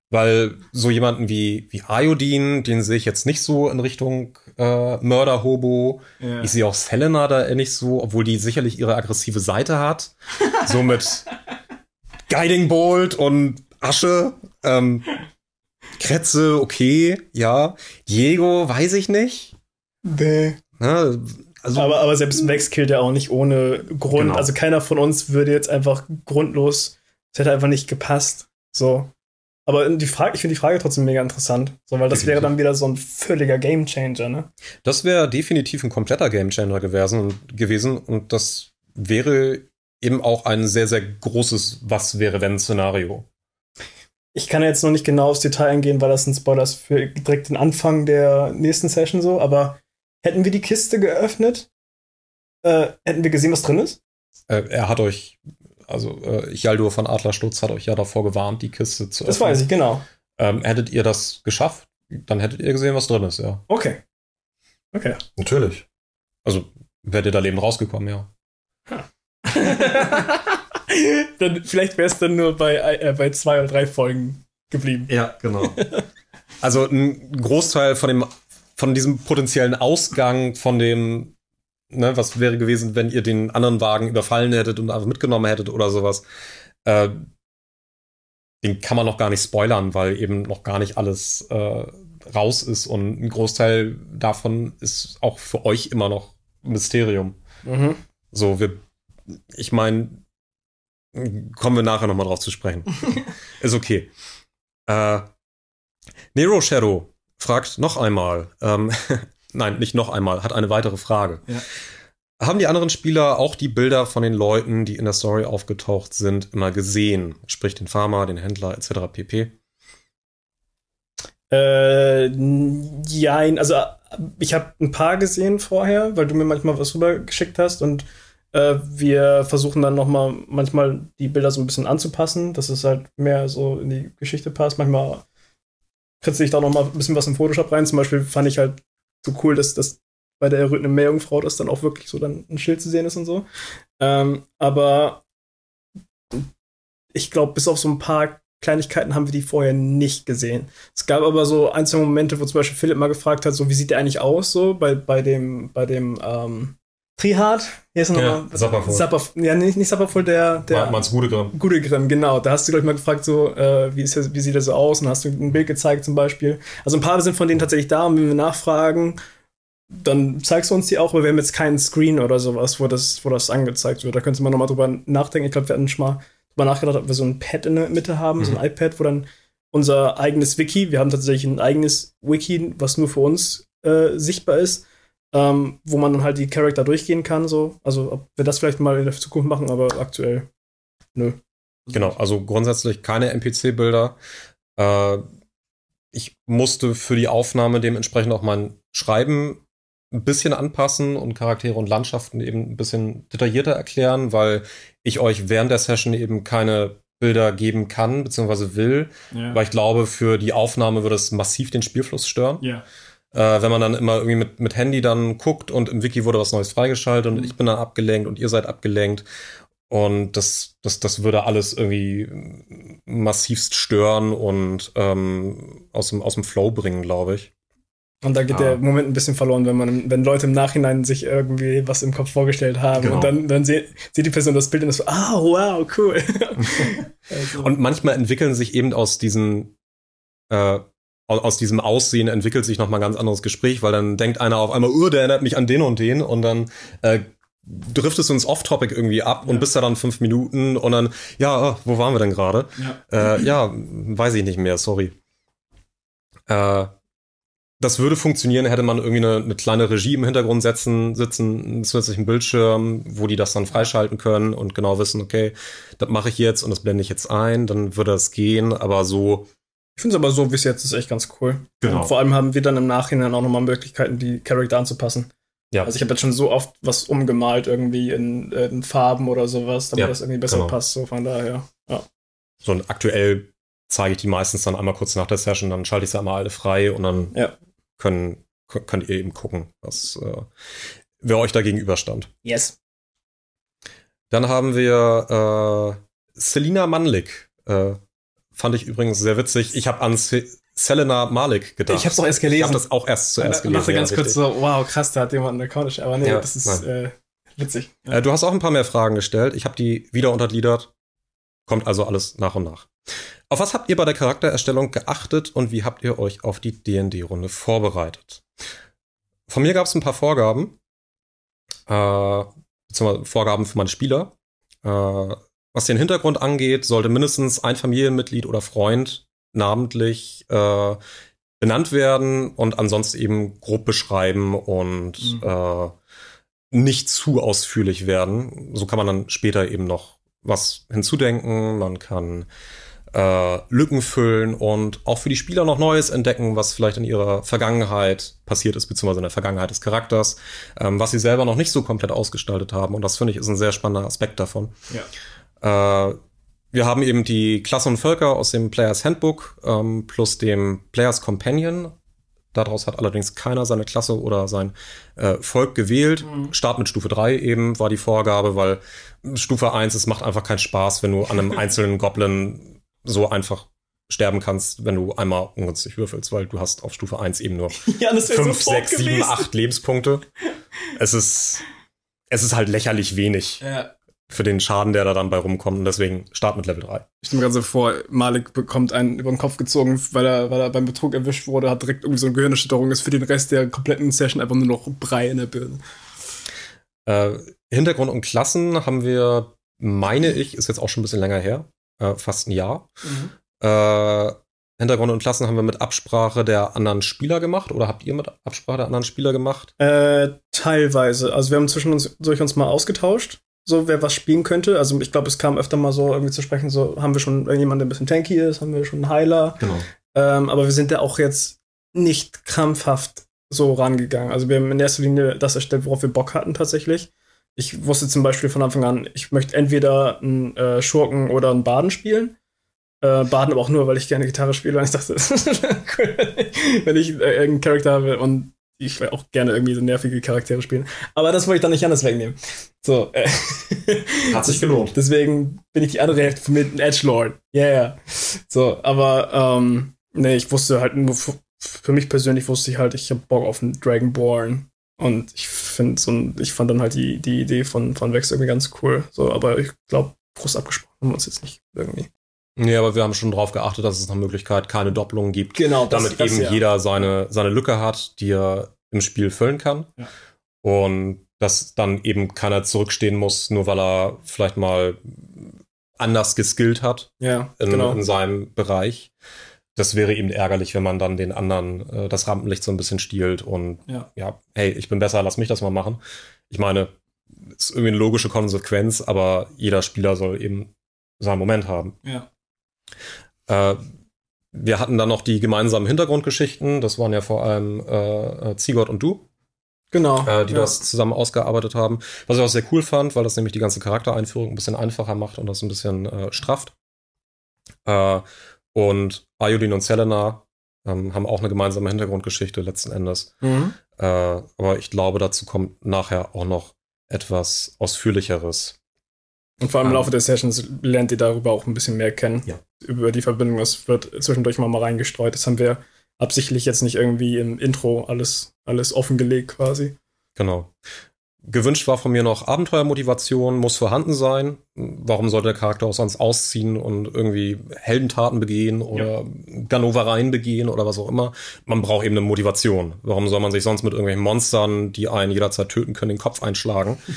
Weil so jemanden wie, wie Iodine, den sehe ich jetzt nicht so in Richtung äh, Mörderhobo. Ja. Ich sehe auch Selena da nicht so, obwohl die sicherlich ihre aggressive Seite hat. so mit Guiding Bolt und Asche. Ähm, Kretze, okay, ja. Diego, weiß ich nicht. Nee. Ne? Also, aber, aber selbst Max killt ja auch nicht ohne Grund. Genau. Also keiner von uns würde jetzt einfach grundlos, es hätte einfach nicht gepasst. So. Aber die Frage, ich finde die Frage trotzdem mega interessant, so, weil das definitiv. wäre dann wieder so ein völliger Gamechanger, ne? Das wäre definitiv ein kompletter Gamechanger gewesen, gewesen und das wäre eben auch ein sehr, sehr großes Was wäre wenn Szenario. Ich kann jetzt noch nicht genau aufs Detail eingehen, weil das ein Spoiler ist für direkt den Anfang der nächsten Session so, aber hätten wir die Kiste geöffnet, äh, hätten wir gesehen, was drin ist? Äh, er hat euch also äh, Jaldur von Adlerstutz hat euch ja davor gewarnt, die Kiste zu öffnen. Das weiß ich, genau. Ähm, hättet ihr das geschafft, dann hättet ihr gesehen, was drin ist, ja. Okay. Okay. Natürlich. Also wärt ihr da lebend rausgekommen, ja. dann, vielleicht wäre es dann nur bei, äh, bei zwei oder drei Folgen geblieben. Ja, genau. also ein Großteil von dem von diesem potenziellen Ausgang von dem ne, was wäre gewesen, wenn ihr den anderen Wagen überfallen hättet und einfach mitgenommen hättet oder sowas. Äh, den kann man noch gar nicht spoilern, weil eben noch gar nicht alles äh, raus ist und ein Großteil davon ist auch für euch immer noch Mysterium. Mhm. So, wir, ich meine, kommen wir nachher nochmal drauf zu sprechen. ist okay. Äh, Nero Shadow fragt noch einmal, ähm, nein, nicht noch einmal, hat eine weitere Frage. Ja. Haben die anderen Spieler auch die Bilder von den Leuten, die in der Story aufgetaucht sind, immer gesehen? Sprich den Farmer, den Händler etc. pp. Äh, jein, also ich habe ein paar gesehen vorher, weil du mir manchmal was rübergeschickt hast und äh, wir versuchen dann noch mal manchmal die Bilder so ein bisschen anzupassen, dass es halt mehr so in die Geschichte passt. Manchmal kritzel ich da noch mal ein bisschen was im Photoshop rein. Zum Beispiel fand ich halt so cool, dass das bei der errötenden Meerjungfrau das dann auch wirklich so dann ein Schild zu sehen ist und so. Ähm, aber ich glaube, bis auf so ein paar Kleinigkeiten haben wir die vorher nicht gesehen. Es gab aber so ein, zwei Momente, wo zum Beispiel Philipp mal gefragt hat, so wie sieht der eigentlich aus, so bei, bei dem, bei dem ähm, Trihard, hier ist er Ja, nochmal. Sapperfurt. Sapperf ja, nicht, nicht Sapperfurt, der, der Der Mans Gudegrim. Gudegrim, genau. Da hast du, glaube ich, mal gefragt, so, äh, wie, ist der, wie sieht er so aus? Und hast du ein Bild gezeigt zum Beispiel. Also ein paar sind von denen tatsächlich da und wenn wir nachfragen, dann zeigst du uns die auch, aber wir haben jetzt keinen Screen oder sowas, wo das, wo das angezeigt wird. Da könnte man nochmal drüber nachdenken. Ich glaube, wir hatten schon mal drüber nachgedacht, ob wir so ein Pad in der Mitte haben, so ein iPad, wo dann unser eigenes Wiki, wir haben tatsächlich ein eigenes Wiki, was nur für uns äh, sichtbar ist, ähm, wo man dann halt die Charakter durchgehen kann, so. Also, ob wir das vielleicht mal in der Zukunft machen, aber aktuell, nö. Genau, also grundsätzlich keine NPC-Bilder. Äh, ich musste für die Aufnahme dementsprechend auch mein Schreiben ein bisschen anpassen und Charaktere und Landschaften eben ein bisschen detaillierter erklären, weil ich euch während der Session eben keine Bilder geben kann, beziehungsweise will, Ja. weil ich glaube, für die Aufnahme würde es massiv den Spielfluss stören. ja. Äh, wenn man dann immer irgendwie mit, mit Handy dann guckt und im Wiki wurde was Neues freigeschaltet und Mhm. ich bin dann abgelenkt und ihr seid abgelenkt. Und das, das, das würde alles irgendwie massivst stören und ähm, aus, dem, aus dem Flow bringen, glaube ich. Und da geht Ah. der Moment ein bisschen verloren, wenn man, wenn Leute im Nachhinein sich irgendwie was im Kopf vorgestellt haben Genau. und dann, dann sieht, sieht die Person das Bild und ist so, ah, wow, cool. also, Und manchmal entwickeln sich eben aus diesen, äh, aus, diesem Aussehen entwickelt sich nochmal ein ganz anderes Gespräch, weil dann denkt einer auf einmal, oh, der erinnert mich an den und den und dann äh, driftest du ins Off-Topic irgendwie ab und Ja. bist da dann fünf Minuten und dann, ja, oh, wo waren wir denn gerade? ja. Äh, ja, weiß ich nicht mehr, sorry. Äh, das würde funktionieren, hätte man irgendwie eine, eine kleine Regie im Hintergrund setzen, sitzen, einen zusätzlichen Bildschirm, wo die das dann freischalten können und genau wissen, okay, das mache ich jetzt und das blende ich jetzt ein, dann würde das gehen, aber so, Ich finde es aber so, wie es jetzt ist, echt ganz cool. Genau. Und vor allem haben wir dann im Nachhinein auch nochmal Möglichkeiten, die Charakter anzupassen. ja. Also ich habe jetzt schon so oft was umgemalt, irgendwie in, in Farben oder sowas, damit Ja, das irgendwie besser genau. passt. So von daher, ja. so und aktuell zeige ich die meistens dann einmal kurz nach der Session, dann schalte ich sie einmal alle frei und dann Ja. können, könnt ihr eben gucken, was, äh, wer euch da gegenüberstand. Yes. Dann haben wir äh, Selina Manlik. Äh, fand ich übrigens sehr witzig. Ich habe an Se Selena Malik gedacht. Ich hab's auch erst Ich gelesen. habe das auch erst zuerst Ich gelesen. dachte ganz ja, kurz richtig. so, wow, krass, da hat jemand einen Account. Aber nee, Ja, das ist äh, witzig. Äh, du hast auch ein paar mehr Fragen gestellt. Ich habe die wieder untergliedert. Kommt also alles nach und nach. Auf was habt ihr bei der Charaktererstellung geachtet und wie habt ihr euch auf die D&D-Runde vorbereitet? Von mir gab es ein paar Vorgaben. Äh, beziehungsweise Vorgaben für meine Spieler. Äh, was den Hintergrund angeht, sollte mindestens ein Familienmitglied oder Freund namentlich äh, benannt werden und ansonsten eben grob beschreiben und Mhm. äh, nicht zu ausführlich werden. So kann man dann später eben noch was hinzudenken. Man kann äh, Lücken füllen und auch für die Spieler noch Neues entdecken, was vielleicht in ihrer Vergangenheit passiert ist, beziehungsweise in der Vergangenheit des Charakters, ähm, was sie selber noch nicht so komplett ausgestaltet haben. Und das finde ich ist ein sehr spannender Aspekt davon. Ja. Äh, wir haben eben die Klassen und Völker aus dem Players Handbook ähm, plus dem Players Companion. Daraus hat allerdings keiner seine Klasse oder sein äh, Volk gewählt. Mhm. Start mit Stufe 3 eben war die Vorgabe, weil Stufe 1, es macht einfach keinen Spaß, wenn du an einem einzelnen Goblin so einfach sterben kannst, wenn du einmal ungünstig würfelst, weil du hast auf Stufe 1 eben nur Ja, das wäre 5, so tot 6, 7, gewesen. 8 Lebenspunkte. Es ist, es ist halt lächerlich wenig Ja. Für den Schaden, der da dann bei rumkommt. Und deswegen Start mit Level 3. Ich stelle mir gerade so vor, Malik bekommt einen über den Kopf gezogen, weil er, weil er beim Betrug erwischt wurde, hat direkt irgendwie so eine Gehirnerschütterung, ist für den Rest der kompletten Session einfach nur noch Brei in der Birne. Äh, Hintergrund und Klassen haben wir, meine ich, ist jetzt auch schon ein bisschen länger her, äh, fast ein Jahr. Äh, Hintergrund und Klassen haben wir mit Absprache der anderen Spieler gemacht oder habt ihr mit Absprache der anderen Spieler gemacht? Äh, teilweise. Also wir haben zwischen uns durch uns mal ausgetauscht, so wer was spielen könnte. Also ich glaube, es kam öfter mal so irgendwie zu sprechen, so haben wir schon jemanden, der ein bisschen tanky ist, haben wir schon einen Heiler. Genau. Ähm, aber wir sind ja auch jetzt nicht krampfhaft so rangegangen. Also wir haben in erster Linie das erstellt, worauf wir Bock hatten tatsächlich. Ich wusste zum Beispiel von Anfang an, ich möchte entweder einen äh, Schurken oder einen Baden spielen. Äh, Baden aber auch nur, weil ich gerne Gitarre spiele. Und ich dachte, cool, wenn ich äh, irgendeinen Charakter habe und ich will auch gerne irgendwie so nervige Charaktere spielen. Aber das wollte ich dann nicht anders wegnehmen. So. Äh, Hat sich gelohnt. Deswegen bin ich die andere Hälfte mit einem Edgelord. Yeah. So, aber ähm, nee, ich wusste halt nur, für mich persönlich wusste ich halt, ich habe Bock auf einen Dragonborn. Und ich finde so ein, ich fand dann halt die, die Idee von, von Vex irgendwie ganz cool. So, aber ich glaube, groß abgesprochen haben wir uns jetzt nicht irgendwie. Nee, aber wir haben schon darauf geachtet, dass es nach Möglichkeit keine Doppelungen gibt. Genau, das, damit das, eben ja. jeder seine, seine Lücke hat, die er im Spiel füllen kann. Ja. Und dass dann eben keiner zurückstehen muss, nur weil er vielleicht mal anders geskillt hat ja, in, genau. in seinem Bereich. Das wäre eben ärgerlich, wenn man dann den anderen äh, das Rampenlicht so ein bisschen stiehlt und ja. ja, hey, ich bin besser, lass mich das mal machen. Ich meine, ist irgendwie eine logische Konsequenz, aber jeder Spieler soll eben seinen Moment haben. Ja. Äh, wir hatten dann noch die gemeinsamen Hintergrundgeschichten. Das waren ja vor allem äh, Ziegert und du. Genau. Äh, die ja. das zusammen ausgearbeitet haben. Was ich auch sehr cool fand, weil das nämlich die ganze Charaktereinführung ein bisschen einfacher macht und das ein bisschen äh, strafft. Äh, und Ayudin und Selena ähm, haben auch eine gemeinsame Hintergrundgeschichte letzten Endes. Mhm. Äh, aber ich glaube, dazu kommt nachher auch noch etwas Ausführlicheres. Und vor allem im Laufe der Sessions lernt ihr darüber auch ein bisschen mehr kennen. Ja. Über die Verbindung. Das wird zwischendurch mal, mal reingestreut. Das haben wir absichtlich jetzt nicht irgendwie im Intro alles, alles offengelegt quasi. Genau. Gewünscht war von mir noch Abenteuermotivation, muss vorhanden sein. Warum sollte der Charakter auch sonst ausziehen und irgendwie Heldentaten begehen oder ja. Ganovereien begehen oder was auch immer? Man braucht eben eine Motivation. Warum soll man sich sonst mit irgendwelchen Monstern, die einen jederzeit töten können, den Kopf einschlagen?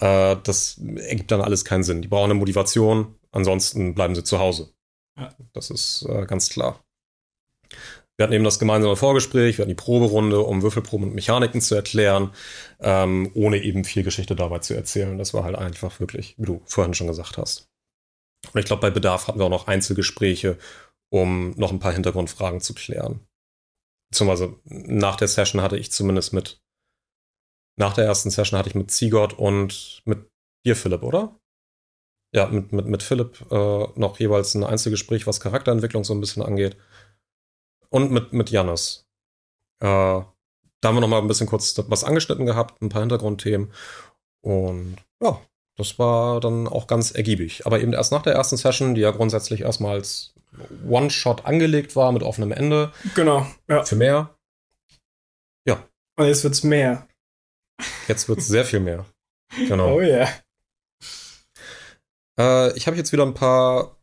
Äh, das ergibt dann alles keinen Sinn. Die brauchen eine Motivation, ansonsten bleiben sie zu Hause. Ja. Das ist äh, ganz klar. Wir hatten eben das gemeinsame Vorgespräch, wir hatten die Proberunde, um Würfelproben und Mechaniken zu erklären, ähm, ohne eben viel Geschichte dabei zu erzählen. Das war halt einfach wirklich, wie du vorhin schon gesagt hast. Und ich glaube, bei Bedarf hatten wir auch noch Einzelgespräche, um noch ein paar Hintergrundfragen zu klären. Beziehungsweise nach der Session hatte ich zumindest mit nach der ersten Session hatte ich mit Sigurd und mit dir, Philipp, oder? Ja, mit, mit, mit Philipp äh, noch jeweils ein Einzelgespräch, was Charakterentwicklung so ein bisschen angeht. Und mit, mit Jannis. Äh, da haben wir noch mal ein bisschen kurz was angeschnitten gehabt, ein paar Hintergrundthemen. Und ja, das war dann auch ganz ergiebig. Aber eben erst nach der ersten Session, die ja grundsätzlich erstmal als One-Shot angelegt war mit offenem Ende. Genau, ja. Für mehr. Ja. Und jetzt wird's mehr. Jetzt wird es sehr viel mehr. Genau. Oh ja. Yeah. Äh, ich habe jetzt wieder ein paar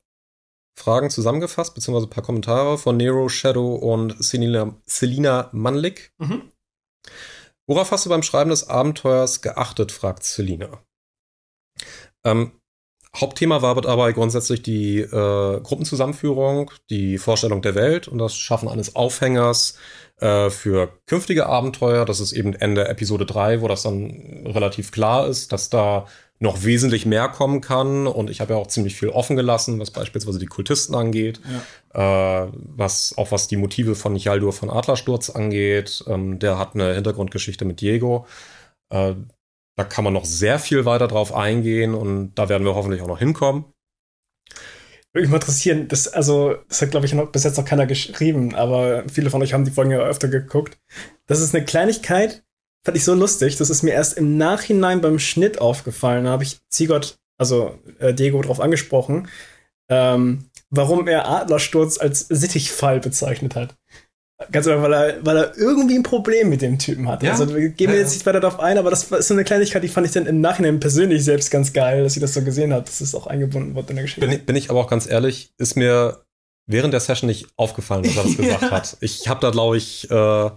Fragen zusammengefasst, beziehungsweise ein paar Kommentare von Nero, Shadow und Selina, Selina Manlik. Mhm. Worauf hast du beim Schreiben des Abenteuers geachtet, fragt Selina. Ähm, Hauptthema war dabei grundsätzlich die äh, Gruppenzusammenführung, die Vorstellung der Welt und das Schaffen eines Aufhängers äh, für künftige Abenteuer. Das ist eben Ende Episode 3, wo das dann relativ klar ist, dass da noch wesentlich mehr kommen kann. Und ich habe ja auch ziemlich viel offen gelassen, was beispielsweise die Kultisten angeht, ja. äh, was auch was die Motive von Nichaldur von Adlersturz angeht. Ähm, der hat eine Hintergrundgeschichte mit Diego. Äh, da kann man noch sehr viel weiter drauf eingehen und da werden wir hoffentlich auch noch hinkommen. Würde mich mal interessieren, das, also, das hat, glaube ich, noch, bis jetzt noch keiner geschrieben, aber viele von euch haben die Folgen ja öfter geguckt. Das ist eine Kleinigkeit, fand ich so lustig. Das ist mir erst im Nachhinein beim Schnitt aufgefallen. Da habe ich Ziegott, also äh, Diego, drauf angesprochen, ähm, warum er Adlersturz als Sittichfall bezeichnet hat. Ganz einfach, weil er, weil er irgendwie ein Problem mit dem Typen hat. Ja? Also wir gehen ja, jetzt nicht weiter darauf ein, aber das ist so eine Kleinigkeit, die fand ich dann im Nachhinein persönlich selbst ganz geil, dass ich das so gesehen habe, dass es auch eingebunden wird in der Geschichte. Bin ich, bin ich aber auch ganz ehrlich, ist mir während der Session nicht aufgefallen, dass er das gesagt hat. Ich habe da, glaube ich, äh,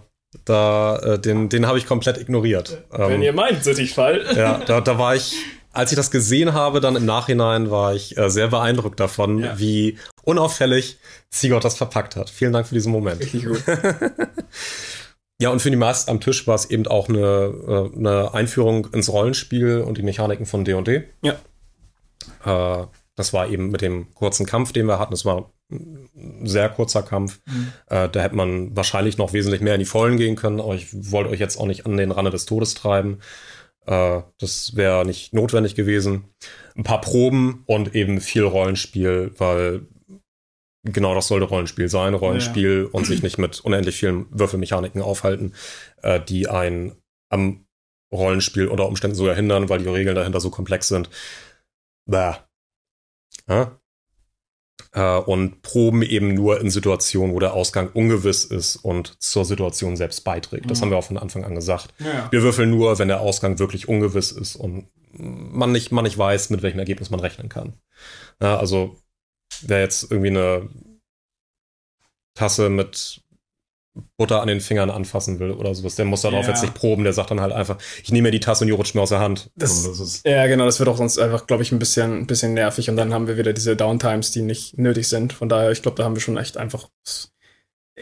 da, äh, den, den habe ich komplett ignoriert. Wenn ähm, ihr meint, Sittichfall. Ja, da, da war ich als ich das gesehen habe, dann im Nachhinein war ich äh, sehr beeindruckt davon, ja. wie unauffällig Sigurd das verpackt hat. Vielen Dank für diesen Moment. Richtig gut. ja, und für die meisten am Tisch war es eben auch eine, äh, eine Einführung ins Rollenspiel und die Mechaniken von D&D. Ja. Äh, Das war eben mit dem kurzen Kampf, den wir hatten. Das war ein sehr kurzer Kampf. Mhm. Äh, da hätte man wahrscheinlich noch wesentlich mehr in die Vollen gehen können, aber ich wollte euch jetzt auch nicht an den Rande des Todes treiben. Äh, das wäre nicht notwendig gewesen. Ein paar Proben und eben viel Rollenspiel, weil genau das sollte Rollenspiel sein, Rollenspiel ja. und sich nicht mit unendlich vielen Würfelmechaniken aufhalten, äh, die einen am Rollenspiel unter Umständen sogar hindern, weil die Regeln dahinter so komplex sind. Bäh. Ja? Äh, und proben eben nur in Situationen, wo der Ausgang ungewiss ist und zur Situation selbst beiträgt. Das mhm. haben wir auch von Anfang an gesagt. Ja. Wir würfeln nur, wenn der Ausgang wirklich ungewiss ist und man nicht, man nicht weiß, mit welchem Ergebnis man rechnen kann. Ja, also wer jetzt irgendwie eine Tasse mit Butter an den Fingern anfassen will oder sowas. Der muss darauf ja. jetzt nicht proben, der sagt dann halt einfach, ich nehme mir die Tasse und die rutscht mir aus der Hand. Das, das ja, genau, das wird auch sonst einfach, glaube ich, ein bisschen, ein bisschen nervig und dann haben wir wieder diese Downtimes, die nicht nötig sind. Von daher, ich glaube, da haben wir schon echt einfach.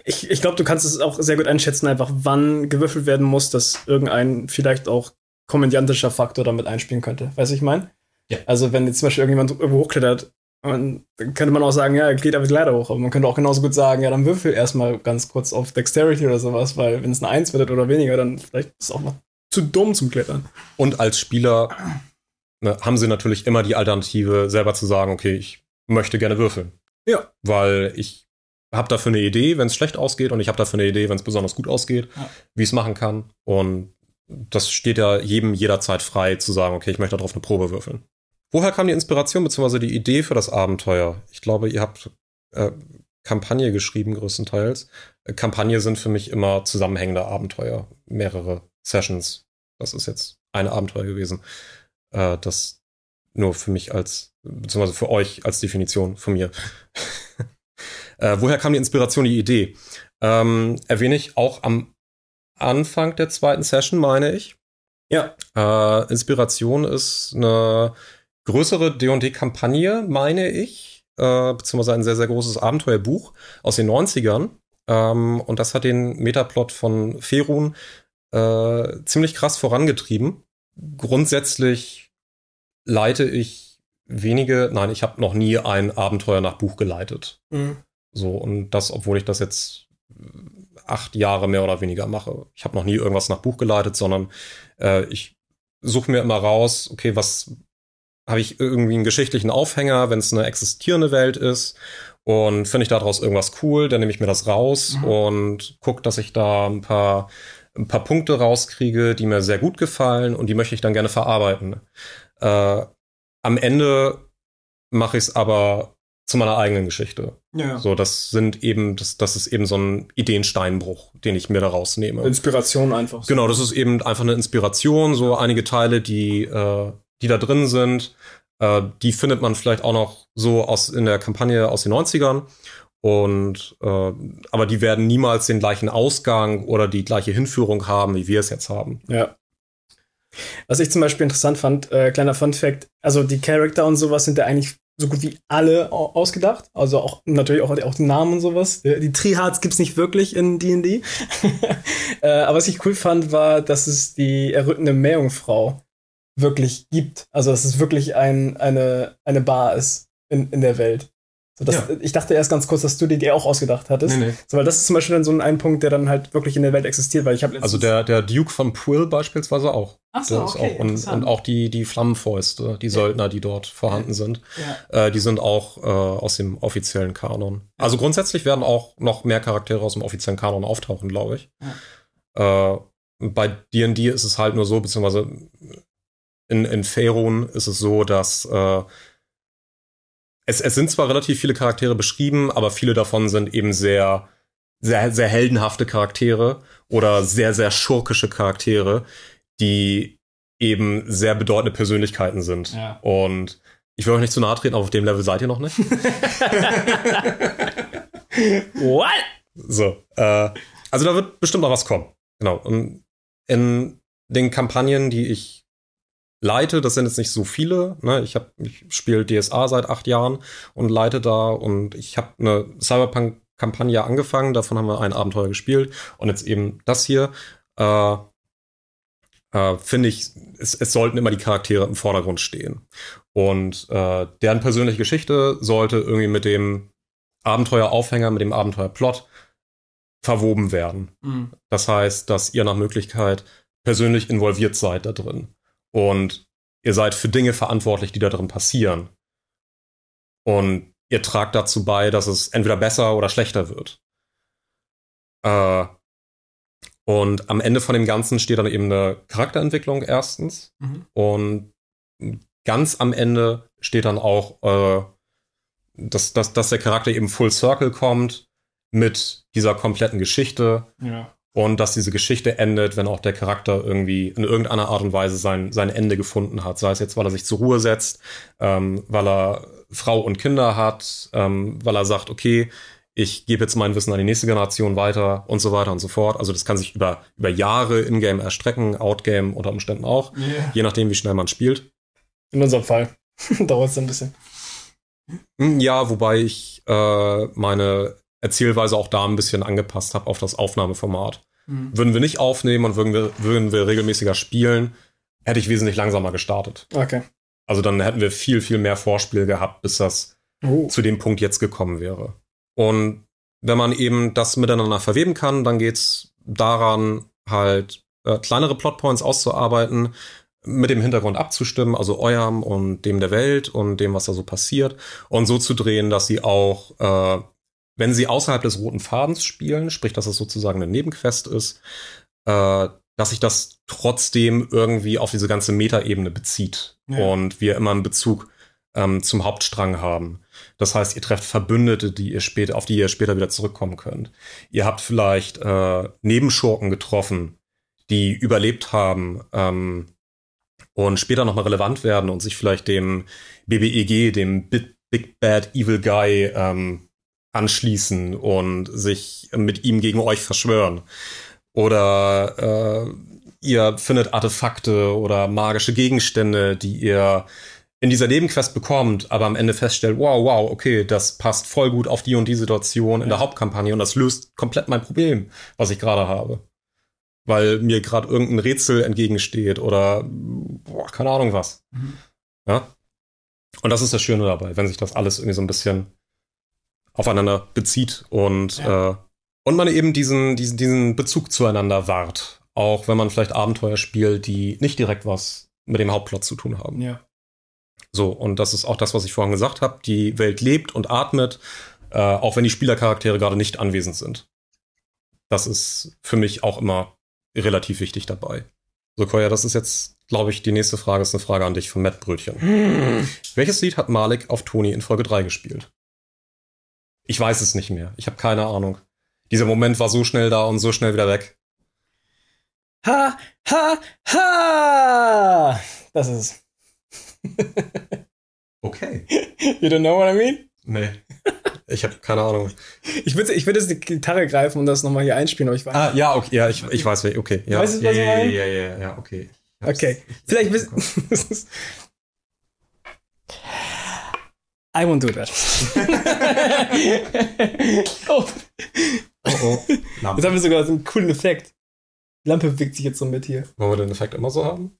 Ich, ich glaube, du kannst es auch sehr gut einschätzen, einfach wann gewürfelt werden muss, dass irgendein vielleicht auch komödiantischer Faktor damit einspielen könnte. Weißt du, ich meine? Ja. Also, wenn jetzt zum Beispiel irgendjemand irgendwo hochklettert und dann könnte man auch sagen, ja, geht aber die Leiter hoch. Aber man könnte auch genauso gut sagen, ja, dann würfel erstmal ganz kurz auf Dexterity oder sowas, weil wenn es eine Eins wird oder weniger, dann vielleicht ist es auch noch zu dumm zum Klettern. Und als Spieler ne, haben sie natürlich immer die Alternative, selber zu sagen, okay, ich möchte gerne würfeln. Ja. Weil ich habe dafür eine Idee, wenn es schlecht ausgeht, und ich habe dafür eine Idee, wenn es besonders gut ausgeht, ja. wie ich es machen kann. Und das steht ja jedem jederzeit frei zu sagen, okay, ich möchte darauf eine Probe würfeln. Woher kam die Inspiration bzw. die Idee für das Abenteuer? Ich glaube, ihr habt äh, Kampagne geschrieben, größtenteils. Äh, Kampagne sind für mich immer zusammenhängende Abenteuer, mehrere Sessions. Das ist jetzt ein Abenteuer gewesen. Äh, das nur für mich als, beziehungsweise für euch als Definition von mir. äh, woher kam die Inspiration, die Idee? Ähm, erwähne ich auch am Anfang der zweiten Session, meine ich. Ja. Äh, Inspiration ist eine größere D&D-Kampagne, meine ich, äh, beziehungsweise ein sehr, sehr großes Abenteuerbuch aus den 90ern. Ähm, und das hat den Metaplot von Ferun äh, ziemlich krass vorangetrieben. Grundsätzlich leite ich wenige, nein, ich habe noch nie ein Abenteuer nach Buch geleitet. Mhm. So, und das, obwohl ich das jetzt acht Jahre mehr oder weniger mache. Ich habe noch nie irgendwas nach Buch geleitet, sondern äh, ich suche mir immer raus, okay, was habe ich irgendwie einen geschichtlichen Aufhänger, wenn es eine existierende Welt ist. Und finde ich daraus irgendwas cool, dann nehme ich mir das raus mhm. und gucke, dass ich da ein paar, ein paar Punkte rauskriege, die mir sehr gut gefallen und die möchte ich dann gerne verarbeiten. Äh, am Ende mache ich es aber zu meiner eigenen Geschichte. Ja. So, das sind eben, das, das ist eben so ein Ideensteinbruch, den ich mir da rausnehme. Inspiration einfach. So. Genau, das ist eben einfach eine Inspiration, so einige Teile, die äh, die da drin sind. Äh, die findet man vielleicht auch noch so aus in der Kampagne aus den 90ern. Und äh, aber die werden niemals den gleichen Ausgang oder die gleiche Hinführung haben, wie wir es jetzt haben. Ja. Was ich zum Beispiel interessant fand, äh, kleiner Fun Fact, also die Charakter und sowas sind ja eigentlich so gut wie alle ausgedacht. Also auch natürlich auch, auch die Namen und sowas. Die Trihards gibt's nicht wirklich in D&D. äh, aber was ich cool fand, war, dass es die errötende Meerjungfrau wirklich gibt. Also dass es wirklich ein, eine, eine Bar ist in, in der Welt. So, das, ja. Ich dachte erst ganz kurz, dass du die Idee auch ausgedacht hattest. Nee, nee. So, weil das ist zum Beispiel dann so ein, Punkt, der dann halt wirklich in der Welt existiert, weil ich habe Also der, der Duke von Quill beispielsweise auch. Ach so, okay, auch, und, und, auch die, die Flammenfäuste, die ja. Söldner, die dort vorhanden sind, ja. äh, die sind auch äh, aus dem offiziellen Kanon. Also grundsätzlich werden auch noch mehr Charaktere aus dem offiziellen Kanon auftauchen, glaube ich. Äh, bei D&D ist es halt nur so, beziehungsweise in, in Faerun ist es so, dass äh, es, es sind zwar relativ viele Charaktere beschrieben, aber viele davon sind eben sehr, sehr, sehr heldenhafte Charaktere oder sehr, sehr schurkische Charaktere, die eben sehr bedeutende Persönlichkeiten sind. Ja. Und ich will euch nicht zu nahe treten, aber auf dem Level seid ihr noch nicht. What? So, äh, also da wird bestimmt noch was kommen. Genau. Und in den Kampagnen, die ich leite. Das sind jetzt nicht so viele. Ne? Ich, hab, ich spiele DSA seit acht Jahren und leite da und ich habe eine Cyberpunk-Kampagne angefangen. Davon haben wir ein Abenteuer gespielt und jetzt eben das hier. Äh, äh, Finde ich, es, es sollten immer die Charaktere im Vordergrund stehen. Und äh, deren persönliche Geschichte sollte irgendwie mit dem Abenteueraufhänger, mit dem Abenteuerplot verwoben werden. Mhm. Das heißt, dass ihr nach Möglichkeit persönlich involviert seid da drin. Und ihr seid für Dinge verantwortlich, die da drin passieren. Und ihr tragt dazu bei, dass es entweder besser oder schlechter wird. Äh, und am Ende von dem Ganzen steht dann eben eine Charakterentwicklung erstens. Mhm. Und ganz am Ende steht dann auch, äh, dass, dass, dass der Charakter eben Full Circle kommt mit dieser kompletten Geschichte. Ja. Und dass diese Geschichte endet, wenn auch der Charakter irgendwie in irgendeiner Art und Weise sein, sein Ende gefunden hat. Sei es jetzt, weil er sich zur Ruhe setzt, ähm, weil er Frau und Kinder hat, ähm, weil er sagt, okay, ich gebe jetzt mein Wissen an die nächste Generation weiter und so weiter und so fort. Also das kann sich über, über Jahre in-game erstrecken, Outgame unter Umständen auch, yeah. je nachdem, wie schnell man spielt. In unserem Fall dauert es ein bisschen. Hm, ja, wobei ich äh, meine Erzählweise auch da ein bisschen angepasst habe auf das Aufnahmeformat. Mhm. Würden wir nicht aufnehmen und würden wir, würden wir regelmäßiger spielen, hätte ich wesentlich langsamer gestartet. Okay. Also dann hätten wir viel, viel mehr Vorspiel gehabt, bis das oh. zu dem Punkt jetzt gekommen wäre. Und wenn man eben das miteinander verweben kann, dann geht's daran, halt äh, kleinere Plotpoints auszuarbeiten, mit dem Hintergrund abzustimmen, also eurem und dem der Welt und dem, was da so passiert, und so zu drehen, dass sie auch, äh, wenn sie außerhalb des roten Fadens spielen, sprich, dass es sozusagen eine Nebenquest ist, äh, dass sich das trotzdem irgendwie auf diese ganze Metaebene bezieht ja. und wir immer einen Bezug ähm, zum Hauptstrang haben. Das heißt, ihr trefft Verbündete, die ihr später, auf die ihr später wieder zurückkommen könnt. Ihr habt vielleicht äh, Nebenschurken getroffen, die überlebt haben ähm, und später nochmal relevant werden und sich vielleicht dem BBEG, dem Big, Big Bad Evil Guy, ähm, anschließen und sich mit ihm gegen euch verschwören. Oder äh, ihr findet Artefakte oder magische Gegenstände, die ihr in dieser Nebenquest bekommt, aber am Ende feststellt, wow, wow, okay, das passt voll gut auf die und die Situation in der Hauptkampagne und das löst komplett mein Problem, was ich gerade habe. Weil mir gerade irgendein Rätsel entgegensteht oder boah, keine Ahnung was. Mhm. Ja. Und das ist das Schöne dabei, wenn sich das alles irgendwie so ein bisschen aufeinander bezieht und, ja. äh, und man eben diesen, diesen, diesen Bezug zueinander wahrt. Auch wenn man vielleicht Abenteuer spielt, die nicht direkt was mit dem Hauptplot zu tun haben. Ja. So, und das ist auch das, was ich vorhin gesagt habe. Die Welt lebt und atmet, äh, auch wenn die Spielercharaktere gerade nicht anwesend sind. Das ist für mich auch immer relativ wichtig dabei. So, Koya, das ist jetzt, glaube ich, die nächste Frage ist eine Frage an dich von Matt Brötchen. Hm. Welches Lied hat Malik auf Toni in Folge 3 gespielt? Ich weiß es nicht mehr. Ich habe keine Ahnung. Dieser Moment war so schnell da und so schnell wieder weg. Ha, ha, ha! Das ist es. okay. You don't know what I mean? Nee. Ich habe keine Ahnung. Ich würde ich würd jetzt die Gitarre greifen und das nochmal hier einspielen, aber ich weiß. Ah, ja, okay, ja, ich, ich weiß, okay. Ja. Weißt du, was ja, ich meine? Ja, ja, ja, ja, okay. Okay. Vielleicht wissen. I won't do that. oh. Oh, oh. Jetzt haben wir sogar so einen coolen Effekt. Die Lampe bewegt sich jetzt so mit hier. Wollen wir den Effekt immer so haben?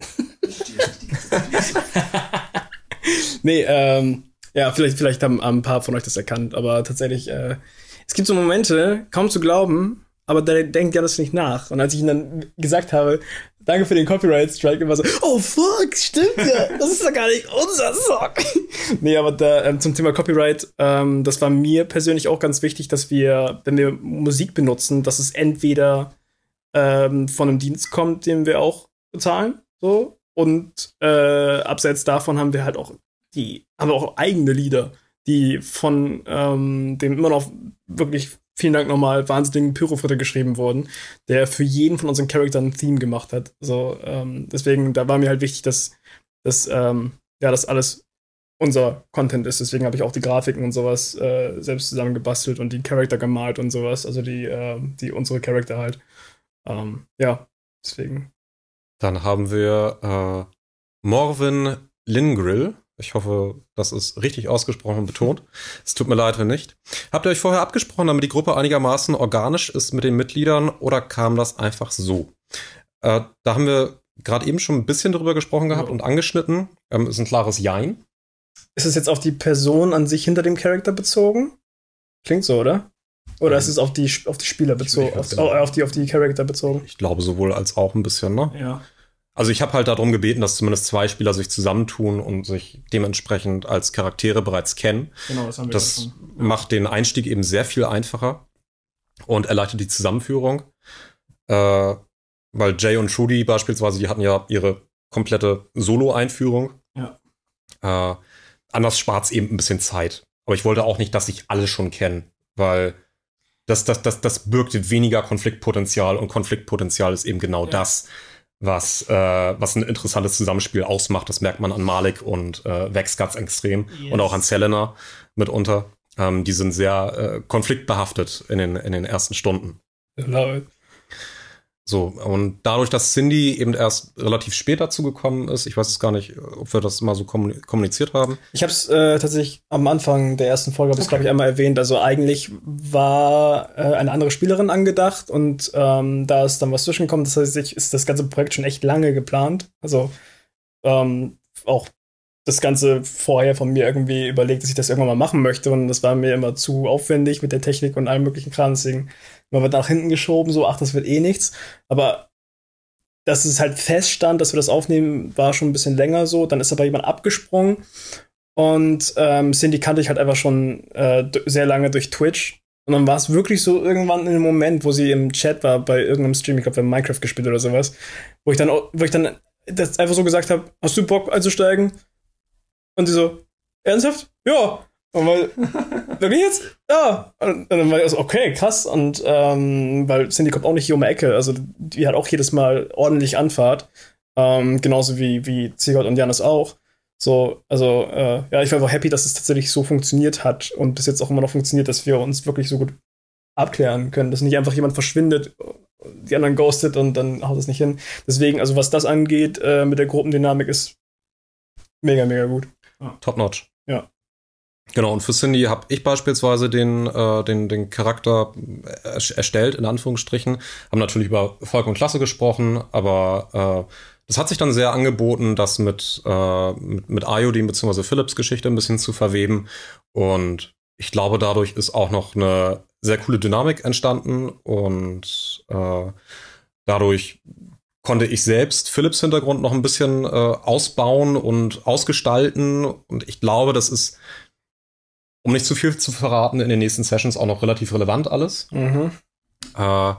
nee, ähm, ja, vielleicht, vielleicht haben, haben, ein paar von euch das erkannt, aber tatsächlich, äh, es gibt so Momente, kaum zu glauben, aber da denkt ja das nicht nach. Und als ich ihm dann gesagt habe, danke für den Copyright Strike, war so, oh fuck, stimmt ja, das ist ja gar nicht unser Song. nee, aber da, ähm, zum Thema Copyright, ähm, das war mir persönlich auch ganz wichtig, dass wir, wenn wir Musik benutzen, dass es entweder ähm, von einem Dienst kommt, den wir auch bezahlen, so, und äh, abseits davon haben wir halt auch die, haben wir auch eigene Lieder, die von ähm, dem immer noch wirklich, vielen Dank nochmal, wahnsinnigen Pyrofritter geschrieben wurden, der für jeden von unseren Charakteren ein Theme gemacht hat. So, ähm, deswegen, da war mir halt wichtig, dass, dass ähm, ja, das alles unser Content ist. Deswegen habe ich auch die Grafiken und sowas äh, selbst zusammen gebastelt und die Charakter gemalt und sowas. Also die, äh, die unsere Charakter halt. Ähm, ja, deswegen dann haben wir äh, Morvin Lingrill. Ich hoffe, das ist richtig ausgesprochen und betont. Es tut mir leid, wenn nicht. Habt ihr euch vorher abgesprochen, damit die Gruppe einigermaßen organisch ist mit den Mitgliedern oder kam das einfach so? Äh, da haben wir gerade eben schon ein bisschen darüber gesprochen gehabt Ja. und angeschnitten. Ähm, ist ein klares Jein. Ist es jetzt auf die Person an sich hinter dem Charakter bezogen? Klingt so, oder? Oder ist es auf die, auf die Spieler bezogen? Auf, genau. oh, auf, die, auf die Charakter bezogen? Ich glaube sowohl als auch ein bisschen, ne? Ja. Also ich habe halt darum gebeten, dass zumindest zwei Spieler sich zusammentun und sich dementsprechend als Charaktere bereits kennen. Genau, das haben wir Das schon. macht den Einstieg eben sehr viel einfacher und erleichtert die Zusammenführung. Äh, weil Jay und Trudy beispielsweise, die hatten ja ihre komplette Solo-Einführung. Ja. Äh, anders spart es eben ein bisschen Zeit. Aber ich wollte auch nicht, dass sich alle schon kennen, weil das, das, das, das birgt weniger Konfliktpotenzial und Konfliktpotenzial ist eben genau Ja. das, was, äh, was ein interessantes Zusammenspiel ausmacht. Das merkt man an Malik und äh, Vex ganz extrem Yes. und auch an Selena mitunter. Ähm, die sind sehr äh, konfliktbehaftet in den, in den ersten Stunden. Laut. So, und dadurch, dass Cindy eben erst relativ spät dazu gekommen ist, ich weiß es gar nicht, ob wir das mal so kommu- kommuniziert haben. Ich habe es äh, tatsächlich am Anfang der ersten Folge, Okay. glaube ich einmal erwähnt. Also eigentlich war äh, eine andere Spielerin angedacht und ähm, da ist dann was zwischengekommen. Das heißt, ich, ist das ganze Projekt schon echt lange geplant. Also ähm, auch das Ganze vorher von mir irgendwie überlegt, dass ich das irgendwann mal machen möchte und das war mir immer zu aufwendig mit der Technik und allem möglichen Kram. Deswegen immer wird nach hinten geschoben, so, ach, das wird eh nichts. Aber dass es halt feststand, dass wir das aufnehmen, war schon ein bisschen länger so. Dann ist aber jemand abgesprungen und ähm, Cindy kannte ich halt einfach schon äh, sehr lange durch Twitch. Und dann war es wirklich so irgendwann in einem Moment, wo sie im Chat war bei irgendeinem Stream, ich glaube, wir haben Minecraft gespielt oder sowas, wo ich dann, wo ich dann das einfach so gesagt habe, hast du Bock einzusteigen? Und sie so, ernsthaft? Ja. Und weil, wirklich jetzt? Ja. Und dann war ich so, okay, krass. Und ähm, weil Cindy kommt auch nicht hier um die Ecke, also die hat auch jedes Mal ordentlich Anfahrt. Ähm, genauso wie, wie Ziegert und Janis auch. So, also, äh, ja, ich war einfach happy, dass es tatsächlich so funktioniert hat und bis jetzt auch immer noch funktioniert, dass wir uns wirklich so gut abklären können, dass nicht einfach jemand verschwindet, die anderen ghostet und dann haut es nicht hin. Deswegen, also was das angeht, äh, mit der Gruppendynamik ist mega, mega gut. Top notch. Ja. Genau, und für Cindy habe ich beispielsweise den, äh, den, den Charakter er erstellt, in Anführungsstrichen. Haben natürlich über Volk und Klasse gesprochen, aber äh, das hat sich dann sehr angeboten, das mit, äh, mit, mit Iodine bzw. Philips Geschichte ein bisschen zu verweben. Und ich glaube, dadurch ist auch noch eine sehr coole Dynamik entstanden und äh, dadurch konnte ich selbst Philips Hintergrund noch ein bisschen äh, ausbauen und ausgestalten. Und ich glaube, das ist, um nicht zu viel zu verraten, in den nächsten Sessions auch noch relativ relevant alles. Mhm. Äh,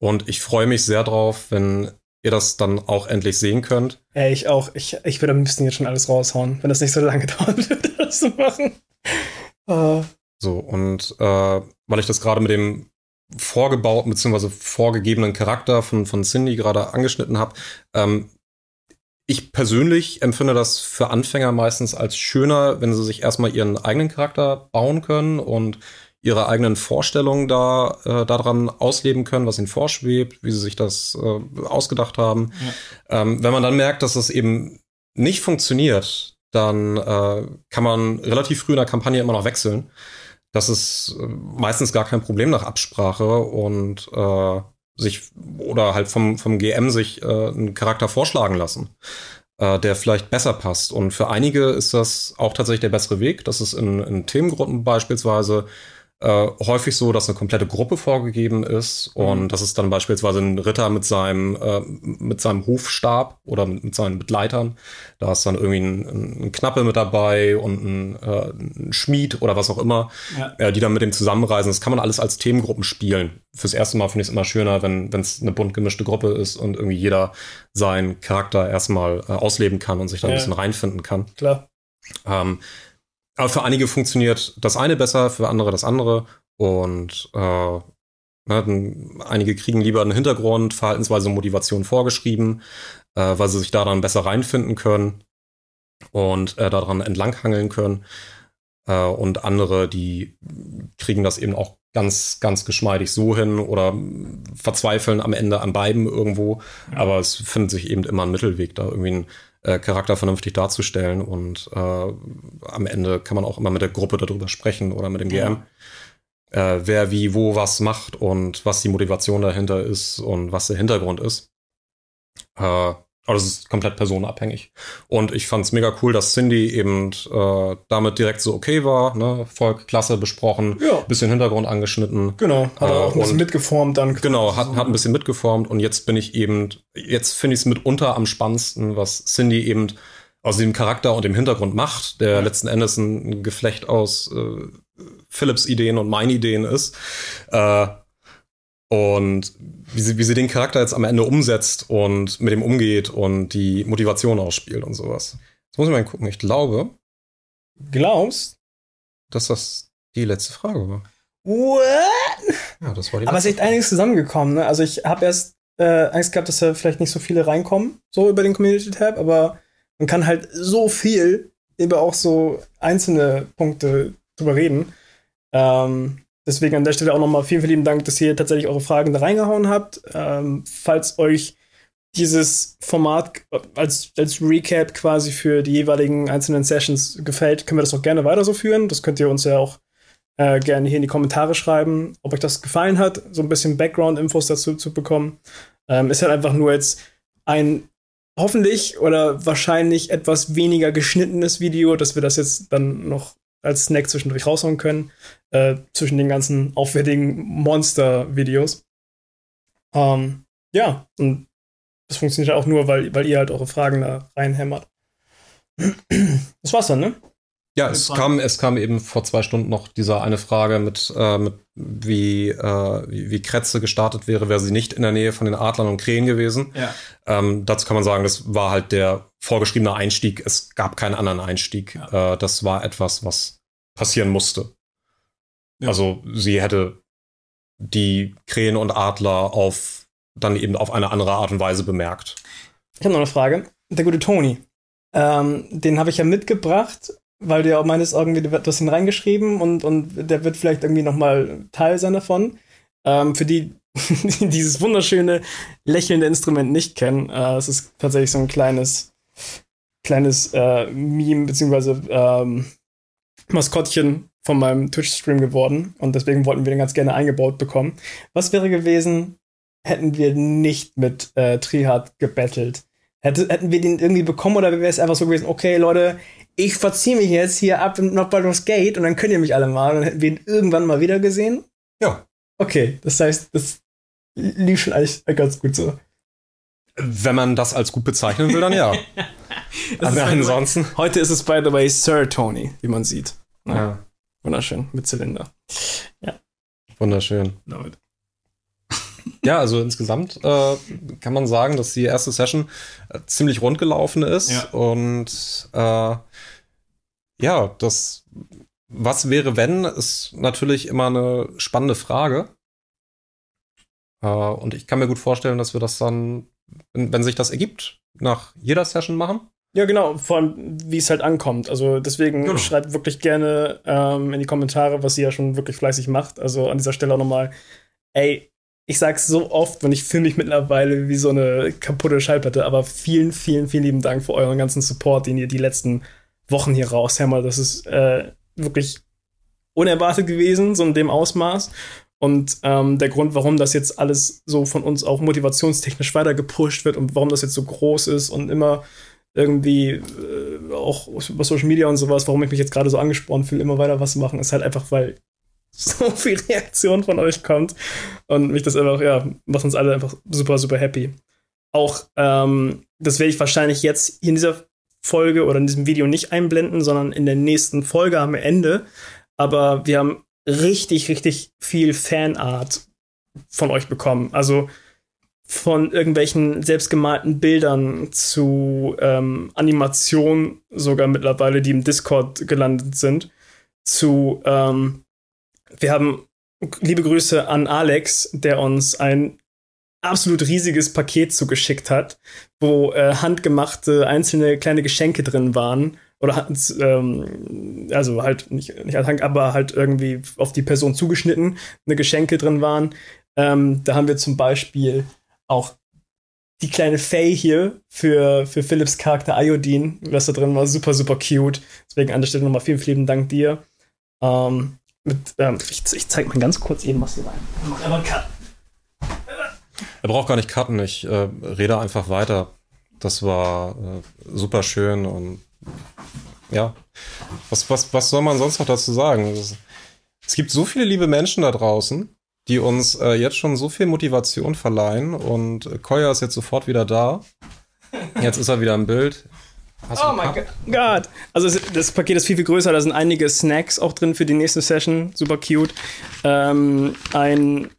und ich freue mich sehr drauf, wenn ihr das dann auch endlich sehen könnt. Ey, ich auch. Ich, ich würde am liebsten jetzt schon alles raushauen, wenn das nicht so lange würde, das zu machen. Äh, So, und äh, weil ich das gerade mit dem vorgebauten bzw. vorgegebenen Charakter von, von Cindy gerade angeschnitten habe, ähm, ich persönlich empfinde das für Anfänger meistens als schöner, wenn sie sich erstmal ihren eigenen Charakter bauen können und ihre eigenen Vorstellungen da äh, daran ausleben können, was ihnen vorschwebt, wie sie sich das äh, ausgedacht haben. Ähm, wenn man dann merkt, dass es eben nicht funktioniert, dann äh, kann man relativ früh in der Kampagne immer noch wechseln. Das ist äh, meistens gar kein Problem nach Absprache und äh, sich oder halt vom, vom GM sich äh, einen Charakter vorschlagen lassen, äh, der vielleicht besser passt. Und für einige ist das auch tatsächlich der bessere Weg. Das ist in, in Themengruppen beispielsweise äh, häufig so, dass eine komplette Gruppe vorgegeben ist Mhm. und das ist dann beispielsweise ein Ritter mit seinem äh, mit seinem Hofstab oder mit, mit seinen Begleitern. Da ist dann irgendwie ein, ein Knappe mit dabei und ein, äh, ein Schmied oder was auch immer, ja. äh, die dann mit dem zusammenreisen. Das kann man alles als Themengruppen spielen. Fürs erste Mal finde ich es immer schöner, wenn es eine bunt gemischte Gruppe ist und irgendwie jeder seinen Charakter erstmal äh, ausleben kann und sich da ein Ja. bisschen reinfinden kann. Klar. Ähm, aber für einige funktioniert das eine besser, für andere das andere. Und äh, ne, dann, einige kriegen lieber einen Hintergrund, Verhaltensweise, Motivation vorgeschrieben, äh, weil sie sich daran besser reinfinden können und äh, daran entlanghangeln können. Äh, und andere, die kriegen das eben auch ganz, ganz geschmeidig so hin oder verzweifeln am Ende an beiden irgendwo. Aber es findet sich eben immer ein Mittelweg, da irgendwie ein äh, Charakter vernünftig darzustellen und äh, am Ende kann man auch immer mit der Gruppe darüber sprechen oder mit dem GM, äh, wer wie wo was macht und was die Motivation dahinter ist und was der Hintergrund ist. Äh, Aber das ist komplett personenabhängig. Und ich fand es mega cool, dass Cindy eben äh, damit direkt so okay war. Ne? Volk, Klasse besprochen, Ja. bisschen Hintergrund angeschnitten. Genau, hat Äh, auch ein bisschen mitgeformt dann. Genau, hat, hat ein bisschen mitgeformt und jetzt bin ich eben, jetzt finde ich es mitunter am spannendsten, was Cindy eben aus dem Charakter und dem Hintergrund macht, der letzten Endes ein Geflecht aus äh, Philips Ideen und meinen Ideen ist. Äh, und wie sie, wie sie den Charakter jetzt am Ende umsetzt und mit ihm umgeht und die Motivation ausspielt und sowas. Jetzt muss ich mal gucken. Ich glaube, Glaubst? dass das die letzte Frage war. What? Ja, das war die Aber es ist echt einiges zusammengekommen. Ne? Also ich habe erst äh, Angst gehabt, dass da vielleicht nicht so viele reinkommen, so über den Community-Tab, aber man kann halt so viel über auch so einzelne Punkte drüber reden. Ähm, deswegen an der Stelle auch nochmal vielen, vielen lieben Dank, dass ihr tatsächlich eure Fragen da reingehauen habt. Ähm, falls euch dieses Format als, als Recap quasi für die jeweiligen einzelnen Sessions gefällt, können wir das auch gerne weiter so führen. Das könnt ihr uns ja auch äh, gerne hier in die Kommentare schreiben, ob euch das gefallen hat, so ein bisschen Background-Infos dazu zu bekommen. Ähm, ist halt einfach nur jetzt ein hoffentlich oder wahrscheinlich etwas weniger geschnittenes Video, dass wir das jetzt dann noch als Snack zwischendurch raushauen können, äh, zwischen den ganzen aufwendigen Monster-Videos. Ähm, ja, und das funktioniert auch nur, weil, weil ihr halt eure Fragen da reinhämmert. Das war's dann, ne? Ja, es kam, es kam eben vor zwei Stunden noch diese eine Frage mit, äh, mit wie, äh, wie, wie Kretze gestartet wäre, wäre sie nicht in der Nähe von den Adlern und Krähen gewesen. Ja. Ähm, dazu kann man sagen, das war halt der vorgeschriebene Einstieg. Es gab keinen anderen Einstieg. Äh, das war etwas, was passieren musste. Ja. Also sie hätte die Krähen und Adler auf dann eben auf eine andere Art und Weise bemerkt. Ich habe noch eine Frage. Der gute Toni, ähm, den habe ich ja mitgebracht, weil du ja auch meines irgendwie, du hast ihn reingeschrieben und, und der wird vielleicht irgendwie nochmal Teil sein davon. Ähm, für die, die dieses wunderschöne, lächelnde Instrument nicht kennen, äh, es ist tatsächlich so ein kleines, kleines äh, Meme, beziehungsweise ähm, Maskottchen von meinem Twitch-Stream geworden und deswegen wollten wir den ganz gerne eingebaut bekommen. Was wäre gewesen, hätten wir nicht mit äh, Trihard gebettelt? Hätte, hätten wir den irgendwie bekommen oder wäre es einfach so gewesen, okay, Leute, ich verziehe mich jetzt hier ab in noch Baldur's Gate und dann könnt ihr mich alle mal und dann hätten wir ihn irgendwann mal wieder gesehen? Ja. Okay, das heißt, das lief schon eigentlich ganz gut so. Wenn man das als gut bezeichnen will, dann ja. Aber ansonsten. Heute ist es, by the way, Sir Tony, wie man sieht. Ja. Ja, Wunderschön, mit Zylinder. wunderschön. Love it. Ja, also insgesamt äh, kann man sagen, dass die erste Session äh, ziemlich rund gelaufen ist. Ja. Und äh, ja, das was wäre, wenn, ist natürlich immer eine spannende Frage. Äh, und ich kann mir gut vorstellen, dass wir das dann, wenn, wenn sich das ergibt, nach jeder Session machen. Ja, genau, vor allem, wie es halt ankommt. Also deswegen Genau. schreibt wirklich gerne ähm, in die Kommentare, was ihr ja schon wirklich fleißig macht. Also an dieser Stelle auch nochmal, ey, ich sag's so oft und ich fühle mich mittlerweile wie so eine kaputte Schallplatte, aber vielen, vielen, vielen lieben Dank für euren ganzen Support, den ihr die letzten Wochen hier raushämmert. Das ist äh, wirklich unerwartet gewesen, so in dem Ausmaß. Und ähm, der Grund, warum das jetzt alles so von uns auch motivationstechnisch weiter gepusht wird und warum das jetzt so groß ist und immer irgendwie äh, auch über Social Media und sowas, warum ich mich jetzt gerade so angesprochen fühle, immer weiter was zu machen, ist halt einfach, weil so viel Reaktion von euch kommt und mich das einfach, ja, macht uns alle einfach super, super happy. Auch, ähm, das werde ich wahrscheinlich jetzt in dieser Folge oder in diesem Video nicht einblenden, sondern in der nächsten Folge am Ende. Aber wir haben richtig, richtig viel Fanart von euch bekommen. Also von irgendwelchen selbstgemalten Bildern zu ähm, Animationen sogar mittlerweile, die im Discord gelandet sind, zu ähm, wir haben liebe Grüße an Alex, der uns ein absolut riesiges Paket zugeschickt hat, wo äh, handgemachte einzelne kleine Geschenke drin waren. Oder ähm, also halt nicht, nicht als Hand, aber halt irgendwie auf die Person zugeschnitten, eine Geschenke drin waren. Ähm, da haben wir zum Beispiel auch die kleine Faye hier für, für Philips Charakter Iodine, was da drin war, super, super cute. Deswegen an der Stelle nochmal vielen, vielen Dank dir. Ähm, mit, ähm, ich, ich zeig mal ganz kurz eben, was hier rein. Aber Cut. Er braucht gar nicht cutten, ich äh, rede einfach weiter. Das war äh, super schön und ja, was, was, was soll man sonst noch dazu sagen? Es, es gibt so viele liebe Menschen da draußen, die uns äh, jetzt schon so viel Motivation verleihen und Koya ist jetzt sofort wieder da. Jetzt ist er wieder im Bild. Hast oh mein Gott. Also das Paket ist viel, viel größer. Da sind einige Snacks auch drin für die nächste Session. Super cute. Ähm, ein,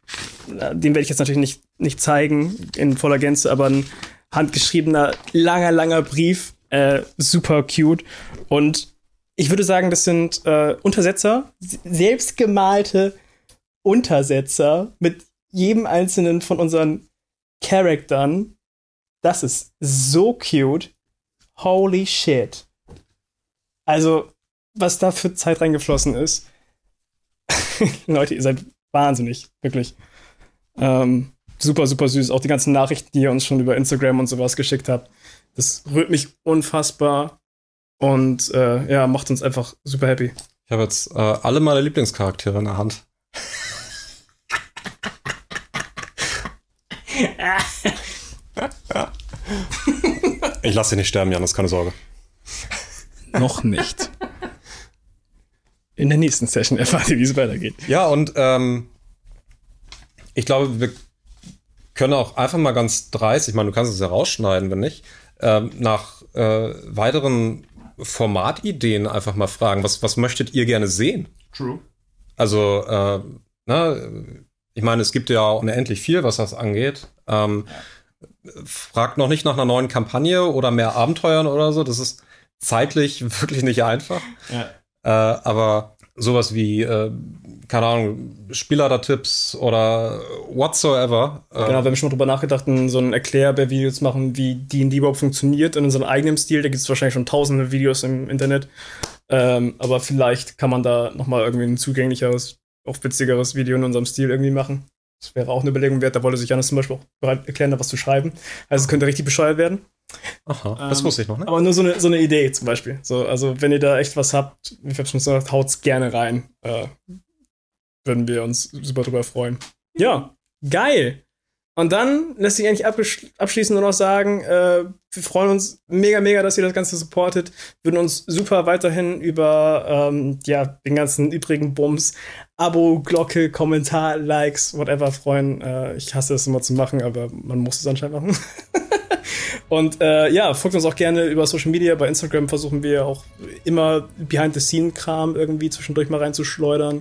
den werde ich jetzt natürlich nicht, nicht zeigen in voller Gänze, aber ein handgeschriebener, langer, langer Brief. Äh, super cute. Und ich würde sagen, das sind äh, Untersetzer, selbstgemalte Untersetzer mit jedem einzelnen von unseren Charaktern. Das ist so cute. Holy shit. Also, was da für Zeit reingeflossen ist. Leute, ihr seid wahnsinnig, wirklich. Ähm, super, super süß. Auch die ganzen Nachrichten, die ihr uns schon über Instagram und sowas geschickt habt. Das rührt mich unfassbar und äh, ja, macht uns einfach super happy. Ich habe jetzt äh, alle meine Lieblingscharaktere in der Hand. Ich lasse dich nicht sterben, Janis, keine Sorge. Noch nicht. In der nächsten Session erfahrt ihr, wie es weitergeht. Ja, und ähm, ich glaube, wir können auch einfach mal ganz dreist, ich meine, du kannst es ja rausschneiden, wenn nicht, ähm, nach äh, weiteren Formatideen einfach mal fragen, was, was möchtet ihr gerne sehen? True. Also, äh, na, ich meine, es gibt ja unendlich viel, was das angeht. Ähm, ja fragt noch nicht nach einer neuen Kampagne oder mehr Abenteuern oder so. Das ist zeitlich wirklich nicht einfach. Ja. Äh, aber sowas wie, äh, keine Ahnung, Spielleiter-Tipps oder whatsoever. Äh, genau, wir haben schon mal drüber nachgedacht, so ein Erklärbär-Video zu machen, wie D&D überhaupt funktioniert in unserem eigenen Stil. Da gibt es wahrscheinlich schon tausende Videos im Internet. Ähm, aber vielleicht kann man da noch mal irgendwie ein zugänglicheres, auch witzigeres Video in unserem Stil irgendwie machen. Das wäre auch eine Überlegung wert. Da wollte sich Janis zum Beispiel auch bereit erklären, da was zu schreiben. Also es könnte richtig bescheuert werden. Aha, das ähm, wusste ich noch, ne? Aber nur so eine, so eine Idee zum Beispiel. So, also wenn ihr da echt was habt, wie ich habe schon gesagt, haut's gerne rein. Äh, würden wir uns super drüber freuen. Ja, geil. Und dann lässt sich eigentlich abschließend nur noch sagen, äh, wir freuen uns mega, mega, dass ihr das Ganze supportet. Würden uns super weiterhin über ähm, ja, den ganzen übrigen Bums, Abo, Glocke, Kommentar, Likes, whatever freuen. Äh, ich hasse es immer zu machen, aber man muss es anscheinend machen. Und äh, ja, folgt uns auch gerne über Social Media. Bei Instagram versuchen wir auch immer Behind-the-Scene-Kram irgendwie zwischendurch mal reinzuschleudern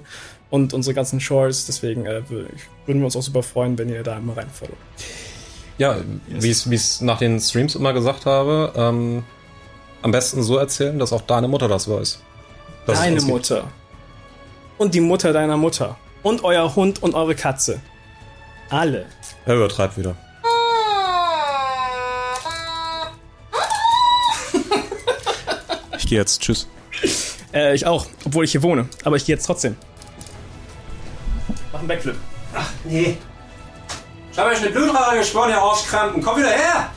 und unsere ganzen Shorts. Deswegen äh, würden wir uns auch super freuen, wenn ihr da immer reinfolgt. Ja, yes. wie ich es nach den Streams immer gesagt habe, ähm, am besten so erzählen, dass auch deine Mutter das weiß. Deine Mutter. Und die Mutter deiner Mutter. Und euer Hund und eure Katze. Alle. Er übertreibt wieder. ich gehe jetzt. Tschüss. Äh, ich auch, obwohl ich hier wohne. Aber ich gehe jetzt trotzdem. Mach einen Backflip. Ach, nee. Ich habe euch eine Blutröhre gesponnen, ihr Arschkrampen. Komm wieder her!